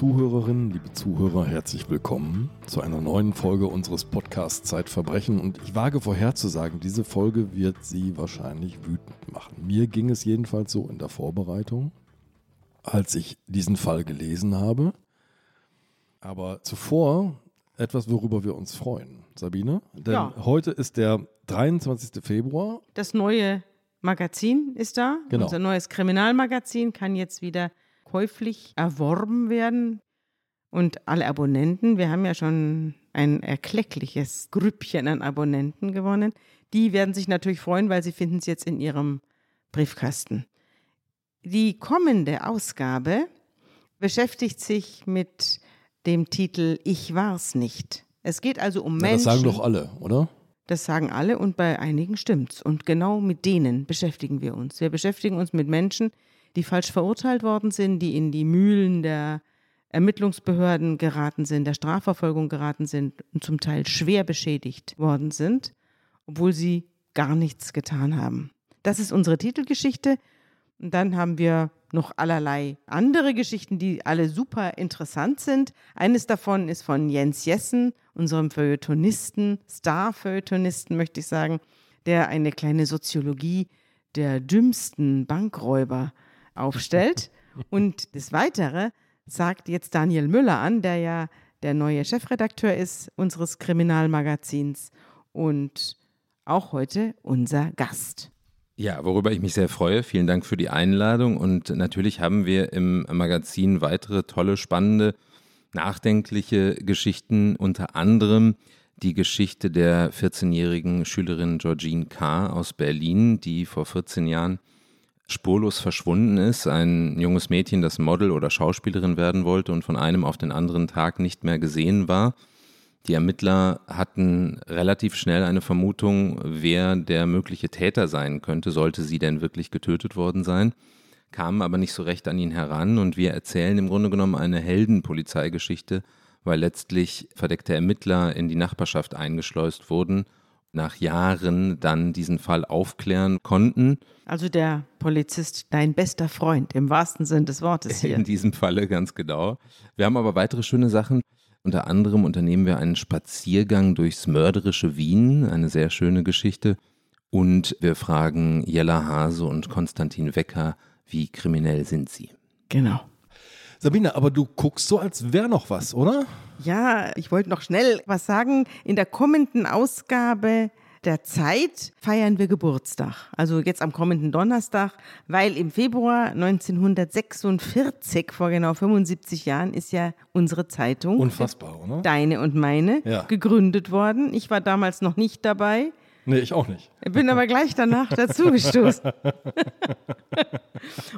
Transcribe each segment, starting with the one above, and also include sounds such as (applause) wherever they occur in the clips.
liebe Zuhörerinnen, liebe Zuhörer, herzlich willkommen zu einer neuen Folge unseres Podcasts Zeitverbrechen. Und ich wage vorherzusagen, diese Folge wird Sie wahrscheinlich wütend machen. Mir ging es jedenfalls so in der Vorbereitung, als ich diesen Fall gelesen habe. Aber zuvor etwas, worüber wir uns freuen. Sabine? Denn Ja. heute ist der 23. Februar. Das neue Magazin ist da. Genau. Unser neues Kriminalmagazin kann jetzt wieder käuflich erworben werden. Und alle Abonnenten, wir haben ja schon ein erkleckliches Grüppchen an Abonnenten gewonnen, die werden sich natürlich freuen, weil sie finden es jetzt in ihrem Briefkasten. Die kommende Ausgabe beschäftigt sich mit dem Titel Ich war's nicht. Es geht also um Ja, Menschen. das sagen doch alle, oder? Das sagen alle und bei einigen stimmt's. Und genau mit denen beschäftigen wir uns. Wir beschäftigen uns mit Menschen, die falsch verurteilt worden sind, die in die Mühlen der Ermittlungsbehörden geraten sind, der Strafverfolgung geraten sind und zum Teil schwer beschädigt worden sind, obwohl sie gar nichts getan haben. Das ist unsere Titelgeschichte. Und dann haben wir noch allerlei andere Geschichten, die alle super interessant sind. Eines davon ist von Jens Jessen, unserem Feuilletonisten, Star-Feuilletonisten, möchte ich sagen, der eine kleine Soziologie der dümmsten Bankräuber aufstellt. (laughs) Und das Weitere sagt jetzt Daniel Müller an, der ja der neue Chefredakteur ist unseres Kriminalmagazins und auch heute unser Gast. Ja, worüber ich mich sehr freue. Vielen Dank für die Einladung. Und natürlich haben wir im Magazin weitere tolle, spannende, nachdenkliche Geschichten, unter anderem die Geschichte der 14-jährigen Schülerin Georgine K. aus Berlin, die vor 14 Jahren spurlos verschwunden ist. Ein junges Mädchen, das Model oder Schauspielerin werden wollte und von einem auf den anderen Tag nicht mehr gesehen war. Die Ermittler hatten relativ schnell eine Vermutung, wer der mögliche Täter sein könnte, sollte sie denn wirklich getötet worden sein, kamen aber nicht so recht an ihn heran und wir erzählen im Grunde genommen eine Heldenpolizeigeschichte, weil letztlich verdeckte Ermittler in die Nachbarschaft eingeschleust wurden, nach Jahren dann diesen Fall aufklären konnten. Also der Polizist, dein bester Freund, im wahrsten Sinn des Wortes hier. In diesem Falle ganz genau. Wir haben aber weitere schöne Sachen. Unter anderem unternehmen wir einen Spaziergang durchs mörderische Wien, eine sehr schöne Geschichte. Und wir fragen Jella Hase und Konstantin Wecker, wie kriminell sind sie? Genau. Sabine, aber du guckst so, als wäre noch was, oder? Ja, ich wollte noch schnell was sagen. In der kommenden Ausgabe der Zeit feiern wir Geburtstag. Also jetzt am kommenden Donnerstag, weil im Februar 1946, vor genau 75 Jahren, ist ja unsere Zeitung, Unfassbar, oder? deine und meine, Ja. gegründet worden. Ich war damals noch nicht dabei. Nee, ich auch nicht. Bin aber gleich danach dazugestoßen. (laughs)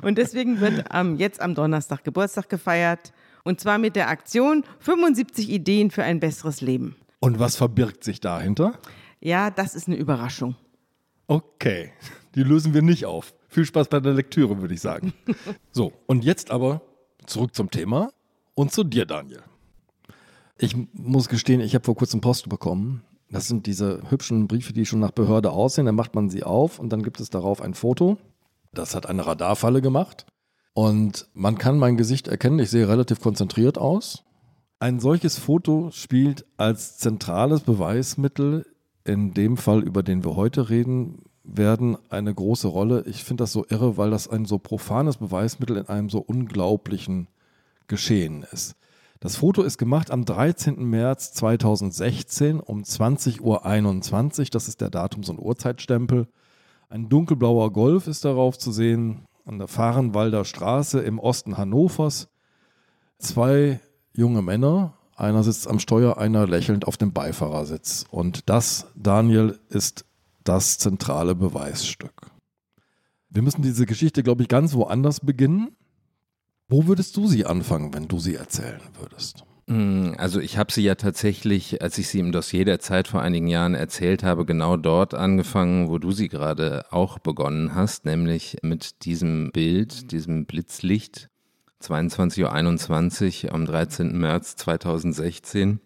und deswegen wird am, jetzt am Donnerstag Geburtstag gefeiert. Und zwar mit der Aktion 75 Ideen für ein besseres Leben. Und was verbirgt sich dahinter? Ja, das ist eine Überraschung. Okay, die lösen wir nicht auf. Viel Spaß bei der Lektüre, würde ich sagen. (laughs) So, und jetzt aber zurück zum Thema und zu dir, Daniel. Ich muss gestehen, ich habe vor kurzem Post bekommen. Das sind diese hübschen Briefe, die schon nach Behörde aussehen. Dann macht man sie auf und dann gibt es darauf ein Foto. Das hat eine Radarfalle gemacht. Und man kann mein Gesicht erkennen. Ich sehe relativ konzentriert aus. Ein solches Foto spielt als zentrales Beweismittel in dem Fall, über den wir heute reden werden, eine große Rolle. Ich finde das so irre, weil das ein so profanes Beweismittel in einem so unglaublichen Geschehen ist. Das Foto ist gemacht am 13. März 2016 um 20.21 Uhr. Das ist der Datums- und Uhrzeitstempel. Ein dunkelblauer Golf ist darauf zu sehen, an der Fahrenwalder Straße im Osten Hannovers. Zwei junge Männer, einer sitzt am Steuer, einer lächelnd auf dem Beifahrersitz. Und das, Daniel, ist das zentrale Beweisstück. Wir müssen diese Geschichte, glaube ich, ganz woanders beginnen. Wo würdest du sie anfangen, wenn du sie erzählen würdest? Mm, Also ich habe sie ja tatsächlich, als ich sie im Dossier der Zeit vor einigen Jahren erzählt habe, genau dort angefangen, wo du sie gerade auch begonnen hast, nämlich mit diesem Bild, diesem Blitzlicht, 22.21 Uhr am 13. März 2016.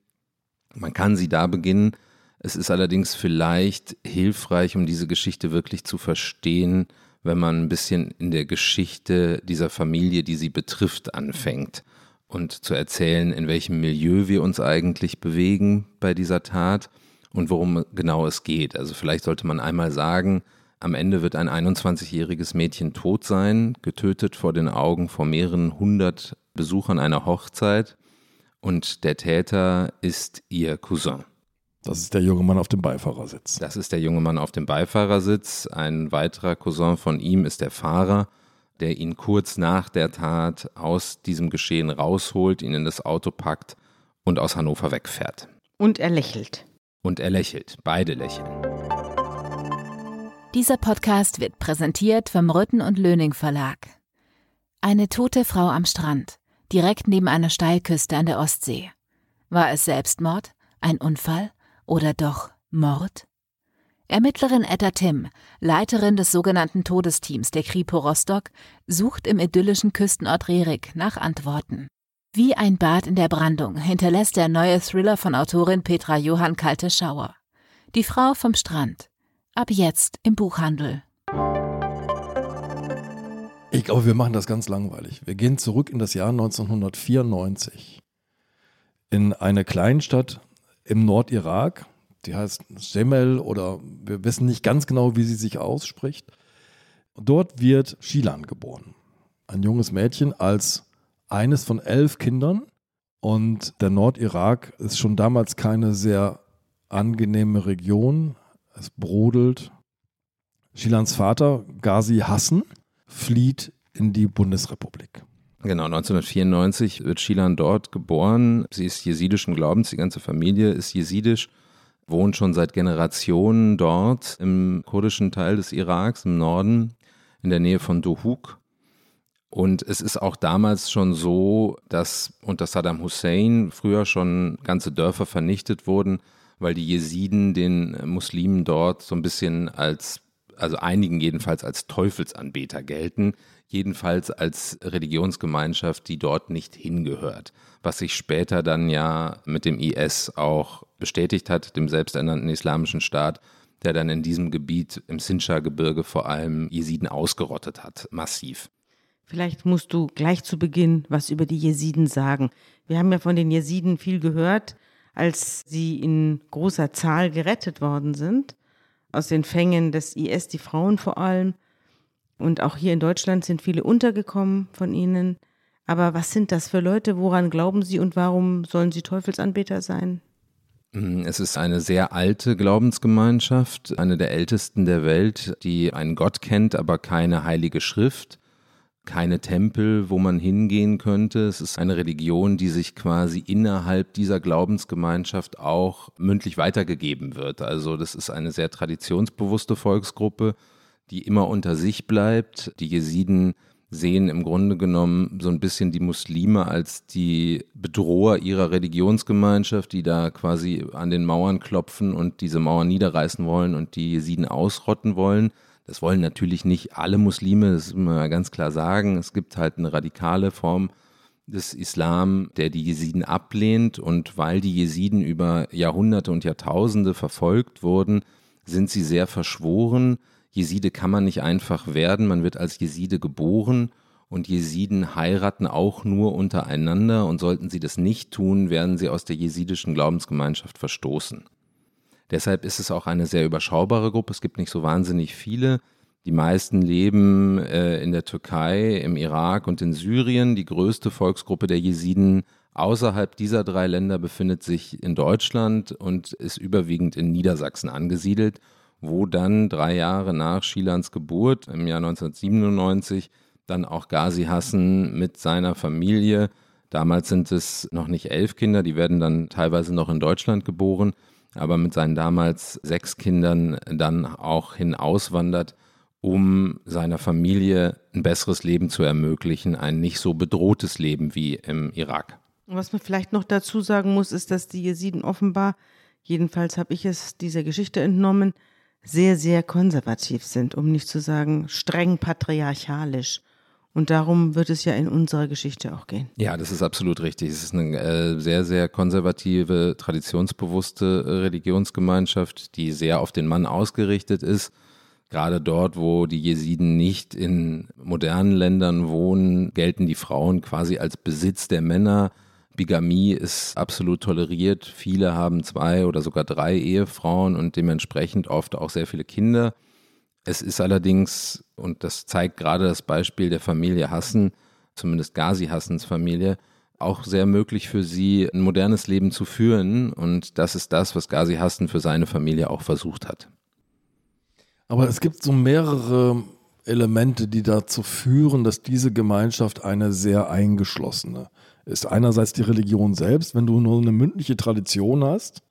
Man kann sie da beginnen. Es ist allerdings vielleicht hilfreich, um diese Geschichte wirklich zu verstehen, wenn man ein bisschen in der Geschichte dieser Familie, die sie betrifft, anfängt. und zu erzählen, in welchem Milieu wir uns eigentlich bewegen bei dieser Tat und worum genau es geht. Also vielleicht sollte man einmal sagen, am Ende wird ein 21-jähriges Mädchen tot sein, getötet vor den Augen von mehreren hundert Besuchern einer Hochzeit und der Täter ist ihr Cousin. Das ist der junge Mann auf dem Beifahrersitz. Das ist der junge Mann auf dem Beifahrersitz. Ein weiterer Cousin von ihm ist der Fahrer, der ihn kurz nach der Tat aus diesem Geschehen rausholt, ihn in das Auto packt und aus Hannover wegfährt. Und er lächelt. Und er lächelt. Beide lächeln. Dieser Podcast wird präsentiert vom Rütten und Löning Verlag. Eine tote Frau am Strand, direkt neben einer Steilküste an der Ostsee. War es Selbstmord, ein Unfall oder doch Mord? Ermittlerin Etta Tim, Leiterin des sogenannten Todesteams der Kripo Rostock, sucht im idyllischen Küstenort Rerik nach Antworten. Wie ein Bad in der Brandung hinterlässt der neue Thriller von Autorin Petra Johann kalte Schauer. Die Frau vom Strand. Ab jetzt im Buchhandel. Ich glaube, wir machen das ganz langweilig. Wir gehen zurück in das Jahr 1994 in eine Kleinstadt im Nordirak, die heißt Semel oder wir wissen nicht ganz genau, wie sie sich ausspricht. Dort wird Shilan geboren. Ein junges Mädchen als eines von elf Kindern. Und der Nordirak ist schon damals keine sehr angenehme Region. Es brodelt. Shilans Vater, Ghazi Hassan, flieht in die Bundesrepublik. Genau, 1994 wird Shilan dort geboren. Sie ist jesidischen Glaubens, die ganze Familie ist jesidisch, wohnt schon seit Generationen dort im kurdischen Teil des Iraks, im Norden, in der Nähe von Dohuk. Und es ist auch damals schon so, dass unter Saddam Hussein früher schon ganze Dörfer vernichtet wurden, weil die Jesiden den Muslimen dort so ein bisschen als, also einigen jedenfalls als Teufelsanbeter gelten, jedenfalls als Religionsgemeinschaft, die dort nicht hingehört, was sich später dann ja mit dem IS auch bestätigt hat, dem selbsternannten islamischen Staat, der dann in diesem Gebiet im Sinjar-Gebirge vor allem Jesiden ausgerottet hat, massiv. Vielleicht musst du gleich zu Beginn was über die Jesiden sagen. Wir haben ja von den Jesiden viel gehört, als sie in großer Zahl gerettet worden sind, aus den Fängen des IS, die Frauen vor allem. Und auch hier in Deutschland sind viele untergekommen von ihnen. Aber was sind das für Leute? Woran glauben sie und warum sollen sie Teufelsanbeter sein? Mm, es ist eine sehr alte Glaubensgemeinschaft, eine der ältesten der Welt, die einen Gott kennt, aber keine heilige Schrift, keine Tempel, wo man hingehen könnte. Es ist eine Religion, die sich quasi innerhalb dieser Glaubensgemeinschaft auch mündlich weitergegeben wird. Also das ist eine sehr traditionsbewusste Volksgruppe die immer unter sich bleibt. Die Jesiden sehen im Grunde genommen so ein bisschen die Muslime als die Bedroher ihrer Religionsgemeinschaft, die da quasi an den Mauern klopfen und diese Mauern niederreißen wollen und die Jesiden ausrotten wollen. Das wollen natürlich nicht alle Muslime, das muss man ganz klar sagen. Es gibt halt eine radikale Form des Islam, der die Jesiden ablehnt und weil die Jesiden über Jahrhunderte und Jahrtausende verfolgt wurden, sind sie sehr verschworen Jeside kann man nicht einfach werden, man wird als Jeside geboren und Jesiden heiraten auch nur untereinander und sollten sie das nicht tun, werden sie aus der jesidischen Glaubensgemeinschaft verstoßen. Deshalb ist es auch eine sehr überschaubare Gruppe, es gibt nicht so wahnsinnig viele. Die meisten leben äh, in der Türkei, im Irak und in Syrien. Die größte Volksgruppe der Jesiden außerhalb dieser drei Länder befindet sich in Deutschland und ist überwiegend in Niedersachsen angesiedelt wo dann drei Jahre nach Schilans Geburt im Jahr 1997 dann auch Ghazi Hassan mit seiner Familie, damals sind es noch nicht elf Kinder, die werden dann teilweise noch in Deutschland geboren, aber mit seinen damals sechs Kindern dann auch hinauswandert, um seiner Familie ein besseres Leben zu ermöglichen, ein nicht so bedrohtes Leben wie im Irak. Was man vielleicht noch dazu sagen muss, ist, dass die Jesiden offenbar, jedenfalls habe ich es dieser Geschichte entnommen, sehr, sehr konservativ sind, um nicht zu sagen streng patriarchalisch. Und darum wird es ja in unserer Geschichte auch gehen. Ja, das ist absolut richtig. Es ist eine äh, sehr, sehr konservative, traditionsbewusste äh, Religionsgemeinschaft, die sehr auf den Mann ausgerichtet ist. Gerade dort, wo die Jesiden nicht in modernen Ländern wohnen, gelten die Frauen quasi als Besitz der Männer. Bigamie ist absolut toleriert. Viele haben zwei oder sogar drei Ehefrauen und dementsprechend oft auch sehr viele Kinder. Es ist allerdings, und das zeigt gerade das Beispiel der Familie Hassen, zumindest Ghazi Hassens Familie, auch sehr möglich für sie, ein modernes Leben zu führen. Und das ist das, was Ghazi Hassen für seine Familie auch versucht hat. Aber es gibt so mehrere Elemente, die dazu führen, dass diese Gemeinschaft eine sehr eingeschlossene ist. Einerseits die Religion selbst, wenn du nur eine mündliche Tradition hast,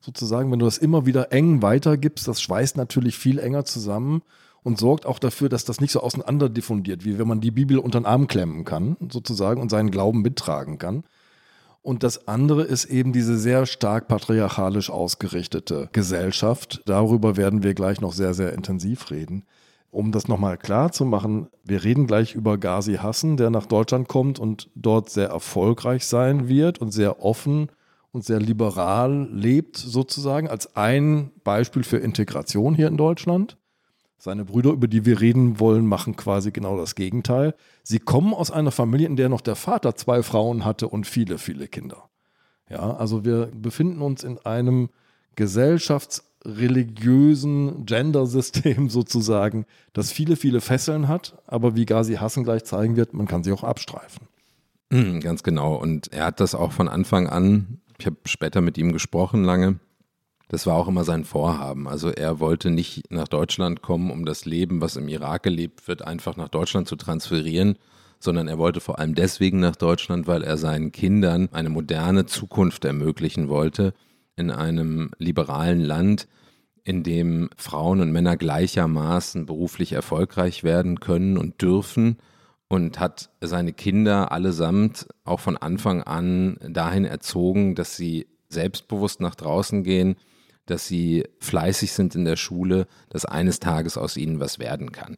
sozusagen, wenn du das immer wieder eng weitergibst, das schweißt natürlich viel enger zusammen und sorgt auch dafür, dass das nicht so auseinander diffundiert, wie wenn man die Bibel unter den Arm klemmen kann, sozusagen, und seinen Glauben mittragen kann. Und das andere ist eben diese sehr stark patriarchalisch ausgerichtete Gesellschaft. Darüber werden wir gleich noch sehr, sehr intensiv reden. Um das nochmal klar zu machen, wir reden gleich über Ghazi Hassan, der nach Deutschland kommt und dort sehr erfolgreich sein wird und sehr offen und sehr liberal lebt, sozusagen, als ein Beispiel für Integration hier in Deutschland. Seine Brüder, über die wir reden wollen, machen quasi genau das Gegenteil. Sie kommen aus einer Familie, in der noch der Vater zwei Frauen hatte und viele, viele Kinder. Ja, also wir befinden uns in einem gesellschaftsreligiösen Gendersystem (laughs) sozusagen, das viele, viele Fesseln hat, aber wie Gazi Hassen gleich zeigen wird, man kann sie auch abstreifen. Hm, ganz genau. Und er hat das auch von Anfang an, ich habe später mit ihm gesprochen lange, das war auch immer sein Vorhaben. Also er wollte nicht nach Deutschland kommen, um das Leben, was im Irak gelebt wird, einfach nach Deutschland zu transferieren, sondern er wollte vor allem deswegen nach Deutschland, weil er seinen Kindern eine moderne Zukunft ermöglichen wollte in einem liberalen Land, in dem Frauen und Männer gleichermaßen beruflich erfolgreich werden können und dürfen und hat seine Kinder allesamt auch von Anfang an dahin erzogen, dass sie selbstbewusst nach draußen gehen, dass sie fleißig sind in der Schule, dass eines Tages aus ihnen was werden kann.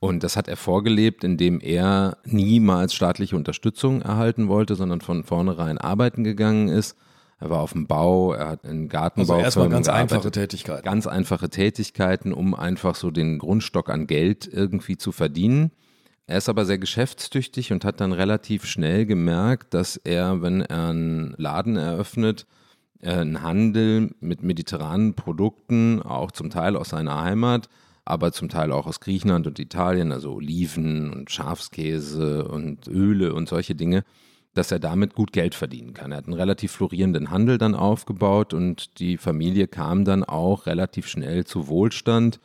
Und das hat er vorgelebt, indem er niemals staatliche Unterstützung erhalten wollte, sondern von vornherein arbeiten gegangen ist. Er war auf dem Bau, er hat in Gartenbau. Also erstmal ganz gearbeitet. einfache Tätigkeiten. Ganz einfache Tätigkeiten, um einfach so den Grundstock an Geld irgendwie zu verdienen. Er ist aber sehr geschäftstüchtig und hat dann relativ schnell gemerkt, dass er, wenn er einen Laden eröffnet, äh, einen Handel mit mediterranen Produkten, auch zum Teil aus seiner Heimat, aber zum Teil auch aus Griechenland und Italien, also Oliven und Schafskäse und Öle und solche Dinge, dass er damit gut Geld verdienen kann. Er hat einen relativ florierenden Handel dann aufgebaut und die Familie kam dann auch relativ schnell zu Wohlstand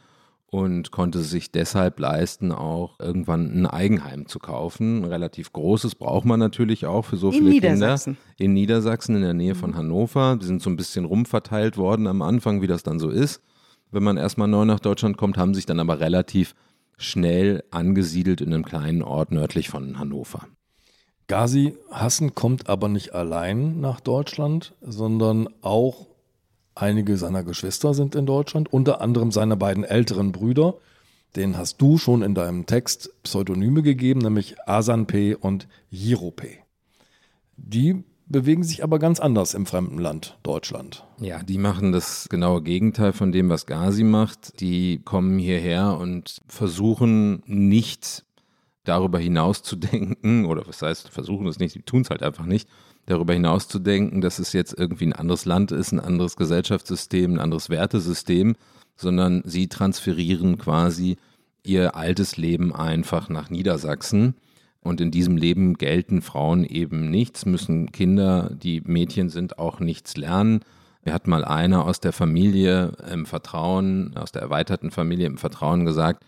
und konnte sich deshalb leisten, auch irgendwann ein Eigenheim zu kaufen. Ein relativ großes braucht man natürlich auch für so in viele. Kinder. In Niedersachsen, in der Nähe von mhm. Hannover. Die sind so ein bisschen rumverteilt worden am Anfang, wie das dann so ist. Wenn man erstmal neu nach Deutschland kommt, haben sich dann aber relativ schnell angesiedelt in einem kleinen Ort nördlich von Hannover. Gazi Hassen kommt aber nicht allein nach Deutschland, sondern auch Einige seiner Geschwister sind in Deutschland, unter anderem seine beiden älteren Brüder. Den hast du schon in deinem Text Pseudonyme gegeben, nämlich Asan P. und Jiro P. Die bewegen sich aber ganz anders im fremden Land, Deutschland. Ja, die machen das genaue Gegenteil von dem, was Gazi macht. Die kommen hierher und versuchen nicht darüber hinaus zu denken, oder was heißt, versuchen es nicht, sie tun es halt einfach nicht, darüber hinaus zu denken, dass es jetzt irgendwie ein anderes Land ist, ein anderes Gesellschaftssystem, ein anderes Wertesystem, sondern sie transferieren quasi ihr altes Leben einfach nach Niedersachsen. Und in diesem Leben gelten Frauen eben nichts, müssen Kinder, die Mädchen sind, auch nichts lernen. Mir hat mal einer aus der Familie im Vertrauen, aus der erweiterten Familie im Vertrauen gesagt,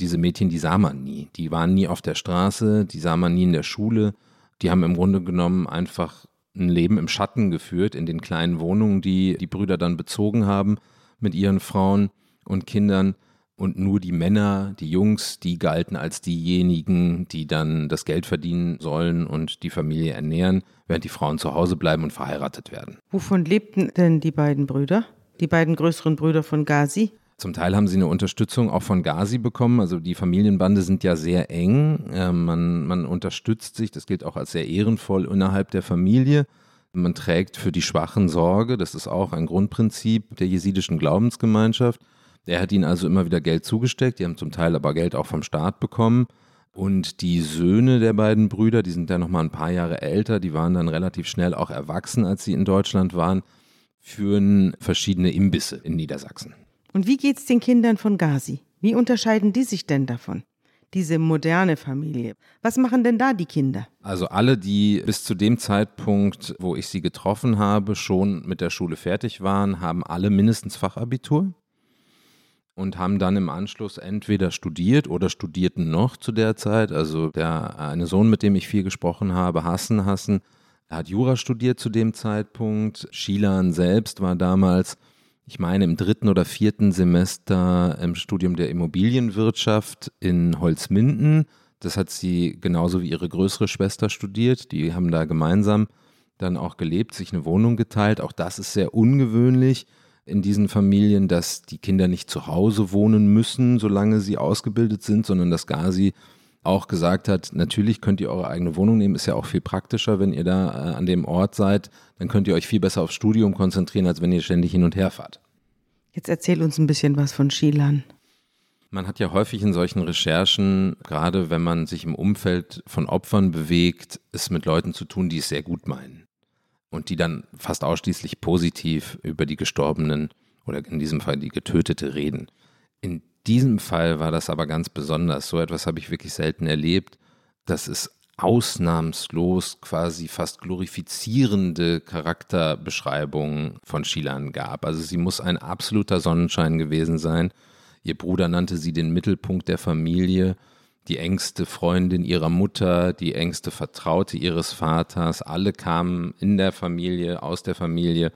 diese Mädchen, die sah man nie. Die waren nie auf der Straße, die sah man nie in der Schule die haben im Grunde genommen einfach ein Leben im Schatten geführt, in den kleinen Wohnungen, die die Brüder dann bezogen haben mit ihren Frauen und Kindern. Und nur die Männer, die Jungs, die galten als diejenigen, die dann das Geld verdienen sollen und die Familie ernähren, während die Frauen zu Hause bleiben und verheiratet werden. Wovon lebten denn die beiden Brüder? Die beiden größeren Brüder von Gazi? Zum Teil haben sie eine Unterstützung auch von Gazi bekommen. Also die Familienbande sind ja sehr eng. Äh, man, man unterstützt sich, das gilt auch als sehr ehrenvoll innerhalb der Familie. Man trägt für die Schwachen Sorge, das ist auch ein Grundprinzip der jesidischen Glaubensgemeinschaft. Er hat ihnen also immer wieder Geld zugesteckt, die haben zum Teil aber Geld auch vom Staat bekommen. Und die Söhne der beiden Brüder, die sind dann nochmal ein paar Jahre älter, die waren dann relativ schnell auch erwachsen, als sie in Deutschland waren, führen verschiedene Imbisse in Niedersachsen. Und wie geht es den Kindern von Gazi? Wie unterscheiden die sich denn davon? Diese moderne Familie. Was machen denn da die Kinder? Also alle, die bis zu dem Zeitpunkt, wo ich sie getroffen habe, schon mit der Schule fertig waren, haben alle mindestens Fachabitur und haben dann im Anschluss entweder studiert oder studierten noch zu der Zeit. Also der eine Sohn, mit dem ich viel gesprochen habe, Hassen Hassen, er hat Jura studiert zu dem Zeitpunkt. Shilan selbst war damals, ich meine, im dritten oder vierten Semester im Studium der Immobilienwirtschaft in Holzminden. Das hat sie genauso wie ihre größere Schwester studiert. Die haben da gemeinsam dann auch gelebt, sich eine Wohnung geteilt. Auch das ist sehr ungewöhnlich in diesen Familien, dass die Kinder nicht zu Hause wohnen müssen, solange sie ausgebildet sind, sondern dass Gazi auch gesagt hat, natürlich könnt ihr eure eigene Wohnung nehmen, ist ja auch viel praktischer, wenn ihr da äh, an dem Ort seid, dann könnt ihr euch viel besser aufs Studium konzentrieren, als wenn ihr ständig hin und her fahrt. Jetzt erzähl uns ein bisschen was von Shilan. Man hat ja häufig in solchen Recherchen, gerade wenn man sich im Umfeld von Opfern bewegt, es mit Leuten zu tun, die es sehr gut meinen und die dann fast ausschließlich positiv über die Gestorbenen oder in diesem Fall die Getötete reden. In diesem Fall war das aber ganz besonders. So etwas habe ich wirklich selten erlebt, dass es ausnahmslos quasi fast glorifizierende Charakterbeschreibungen von Shilan gab. Also sie muss ein absoluter Sonnenschein gewesen sein. Ihr Bruder nannte sie den Mittelpunkt der Familie die engste Freundin ihrer Mutter, die engste Vertraute ihres Vaters, alle kamen in der Familie, aus der Familie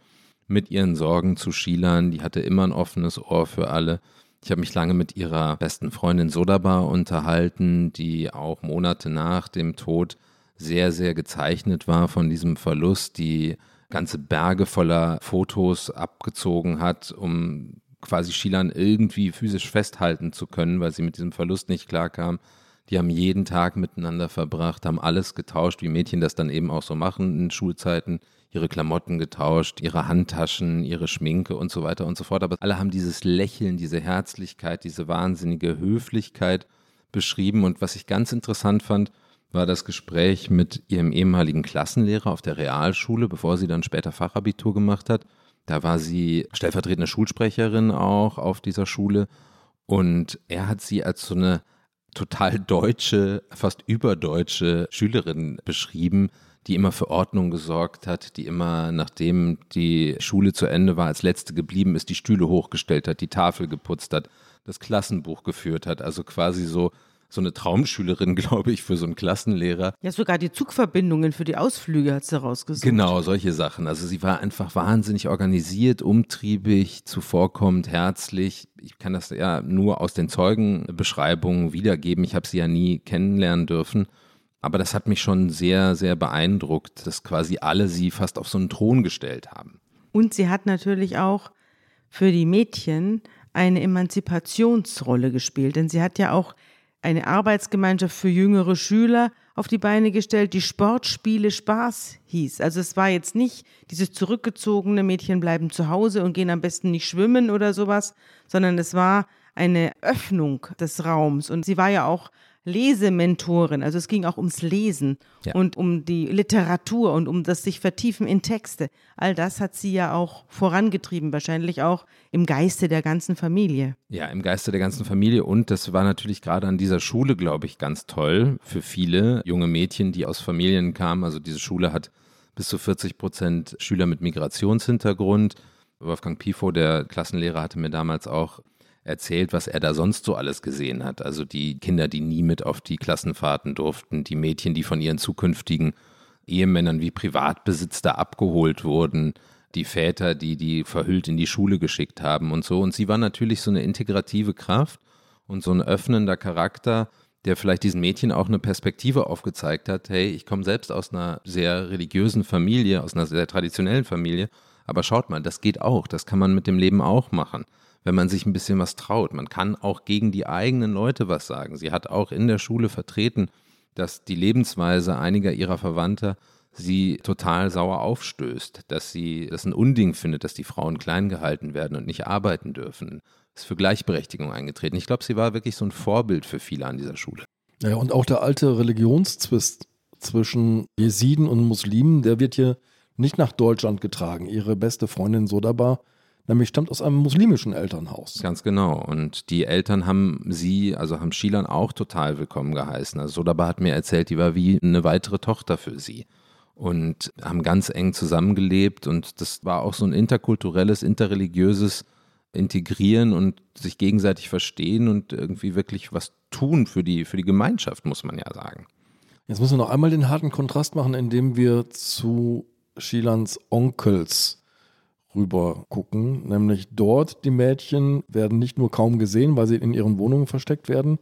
mit ihren Sorgen zu Shilan. Die hatte immer ein offenes Ohr für alle. Ich habe mich lange mit ihrer besten Freundin Sodaba unterhalten, die auch Monate nach dem Tod sehr, sehr gezeichnet war von diesem Verlust, die ganze Berge voller Fotos abgezogen hat, um quasi Shilan irgendwie physisch festhalten zu können, weil sie mit diesem Verlust nicht klarkam. Die haben jeden Tag miteinander verbracht, haben alles getauscht, wie Mädchen das dann eben auch so machen in Schulzeiten, ihre Klamotten getauscht, ihre Handtaschen, ihre Schminke und so weiter und so fort. Aber alle haben dieses Lächeln, diese Herzlichkeit, diese wahnsinnige Höflichkeit beschrieben. Und was ich ganz interessant fand, war das Gespräch mit ihrem ehemaligen Klassenlehrer auf der Realschule, bevor sie dann später Fachabitur gemacht hat. Da war sie stellvertretende Schulsprecherin auch auf dieser Schule. Und er hat sie als so eine total deutsche, fast überdeutsche Schülerin beschrieben, die immer für Ordnung gesorgt hat, die immer, nachdem die Schule zu Ende war, als letzte geblieben ist, die Stühle hochgestellt hat, die Tafel geputzt hat, das Klassenbuch geführt hat. Also quasi so so eine Traumschülerin, (laughs) glaube ich, für so einen Klassenlehrer. Ja, sogar die Zugverbindungen für die Ausflüge hat sie rausgesucht. Genau, solche Sachen. Also sie war einfach wahnsinnig organisiert, umtriebig, zuvorkommend, herzlich. Ich kann das ja nur aus den Zeugenbeschreibungen wiedergeben. Ich habe sie ja nie kennenlernen dürfen. Aber das hat mich schon sehr, sehr beeindruckt, dass quasi alle sie fast auf so einen Thron gestellt haben. Und sie hat natürlich auch für die Mädchen eine Emanzipationsrolle gespielt, denn sie hat ja auch eine Arbeitsgemeinschaft für jüngere Schüler auf die Beine gestellt, die Sportspiele Spaß hieß. Also es war jetzt nicht dieses zurückgezogene Mädchen bleiben zu Hause und gehen am besten nicht schwimmen oder sowas, sondern es war eine Öffnung des Raums. Und sie war ja auch Lesementorin. Also es ging auch ums Lesen ja. und um die Literatur und um das sich vertiefen in Texte. All das hat sie ja auch vorangetrieben, wahrscheinlich auch im Geiste der ganzen Familie. Ja, im Geiste der ganzen Familie. Und das war natürlich gerade an dieser Schule, glaube ich, ganz toll für viele junge Mädchen, die aus Familien kamen. Also diese Schule hat bis zu 40 Prozent Schüler mit Migrationshintergrund. Wolfgang Pifo, der Klassenlehrer, hatte mir damals auch erzählt, was er da sonst so alles gesehen hat. Also die Kinder, die nie mit auf die Klassenfahrten durften, die Mädchen, die von ihren zukünftigen Ehemännern wie Privatbesitz da abgeholt wurden, die Väter, die die verhüllt in die Schule geschickt haben und so. Und sie war natürlich so eine integrative Kraft und so ein öffnender Charakter, der vielleicht diesen Mädchen auch eine Perspektive aufgezeigt hat. Hey, ich komme selbst aus einer sehr religiösen Familie, aus einer sehr traditionellen Familie, aber schaut mal, das geht auch, das kann man mit dem Leben auch machen wenn man sich ein bisschen was traut. Man kann auch gegen die eigenen Leute was sagen. Sie hat auch in der Schule vertreten, dass die Lebensweise einiger ihrer Verwandter sie total sauer aufstößt, dass sie das ein Unding findet, dass die Frauen klein gehalten werden und nicht arbeiten dürfen. ist für Gleichberechtigung eingetreten. Ich glaube, sie war wirklich so ein Vorbild für viele an dieser Schule. Ja, und auch der alte Religionszwist zwischen Jesiden und Muslimen, der wird hier nicht nach Deutschland getragen. Ihre beste Freundin Sodaba nämlich stammt aus einem muslimischen Elternhaus. Ganz genau. Und die Eltern haben sie, also haben Shilan auch total willkommen geheißen. Also Sodaba hat mir erzählt, die war wie eine weitere Tochter für sie. Und haben ganz eng zusammengelebt. Und das war auch so ein interkulturelles, interreligiöses Integrieren und sich gegenseitig verstehen und irgendwie wirklich was tun für die, für die Gemeinschaft, muss man ja sagen. Jetzt müssen wir noch einmal den harten Kontrast machen, indem wir zu Shilans Onkels rüber gucken. Nämlich dort, die Mädchen werden nicht nur kaum gesehen, weil sie in ihren Wohnungen versteckt werden,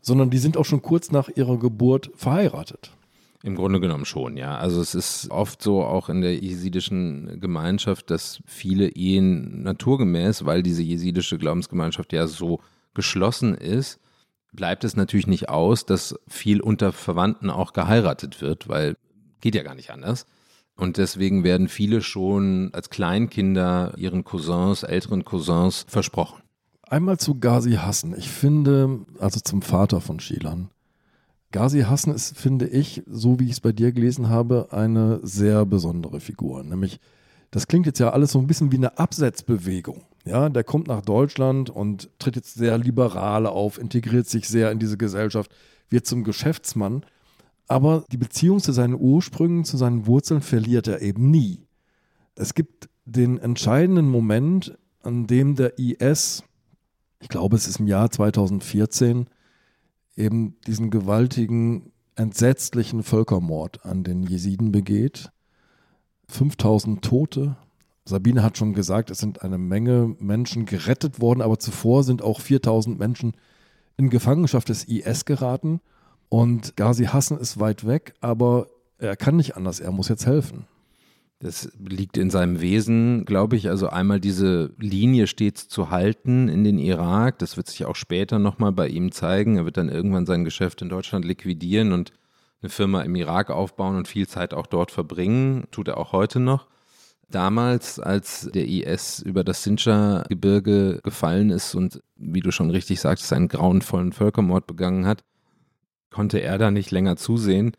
sondern die sind auch schon kurz nach ihrer Geburt verheiratet. Im Grunde genommen schon, ja. Also es ist oft so auch in der jesidischen Gemeinschaft, dass viele Ehen naturgemäß, weil diese jesidische Glaubensgemeinschaft ja so geschlossen ist, bleibt es natürlich nicht aus, dass viel unter Verwandten auch geheiratet wird, weil geht ja gar nicht anders. Und deswegen werden viele schon als Kleinkinder ihren Cousins, älteren Cousins versprochen. Einmal zu Ghazi Hassan. Ich finde, also zum Vater von Shilan. Ghazi Hassan ist, finde ich, so wie ich es bei dir gelesen habe, eine sehr besondere Figur. Nämlich, das klingt jetzt ja alles so ein bisschen wie eine Absetzbewegung. Ja, der kommt nach Deutschland und tritt jetzt sehr liberal auf, integriert sich sehr in diese Gesellschaft, wird zum Geschäftsmann aber die Beziehung zu seinen Ursprüngen, zu seinen Wurzeln verliert er eben nie. Es gibt den entscheidenden Moment, an dem der IS, ich glaube es ist im Jahr 2014, eben diesen gewaltigen, entsetzlichen Völkermord an den Jesiden begeht. 5000 Tote. Sabine hat schon gesagt, es sind eine Menge Menschen gerettet worden, aber zuvor sind auch 4000 Menschen in Gefangenschaft des IS geraten. Und Ghazi Hassan ist weit weg, aber er kann nicht anders, er muss jetzt helfen. Das liegt in seinem Wesen, glaube ich. Also einmal diese Linie stets zu halten in den Irak. Das wird sich auch später nochmal bei ihm zeigen. Er wird dann irgendwann sein Geschäft in Deutschland liquidieren und eine Firma im Irak aufbauen und viel Zeit auch dort verbringen. Tut er auch heute noch. Damals, als der IS über das Sinjar-Gebirge gefallen ist und, wie du schon richtig sagst, einen grauenvollen Völkermord begangen hat, konnte er da nicht länger zusehen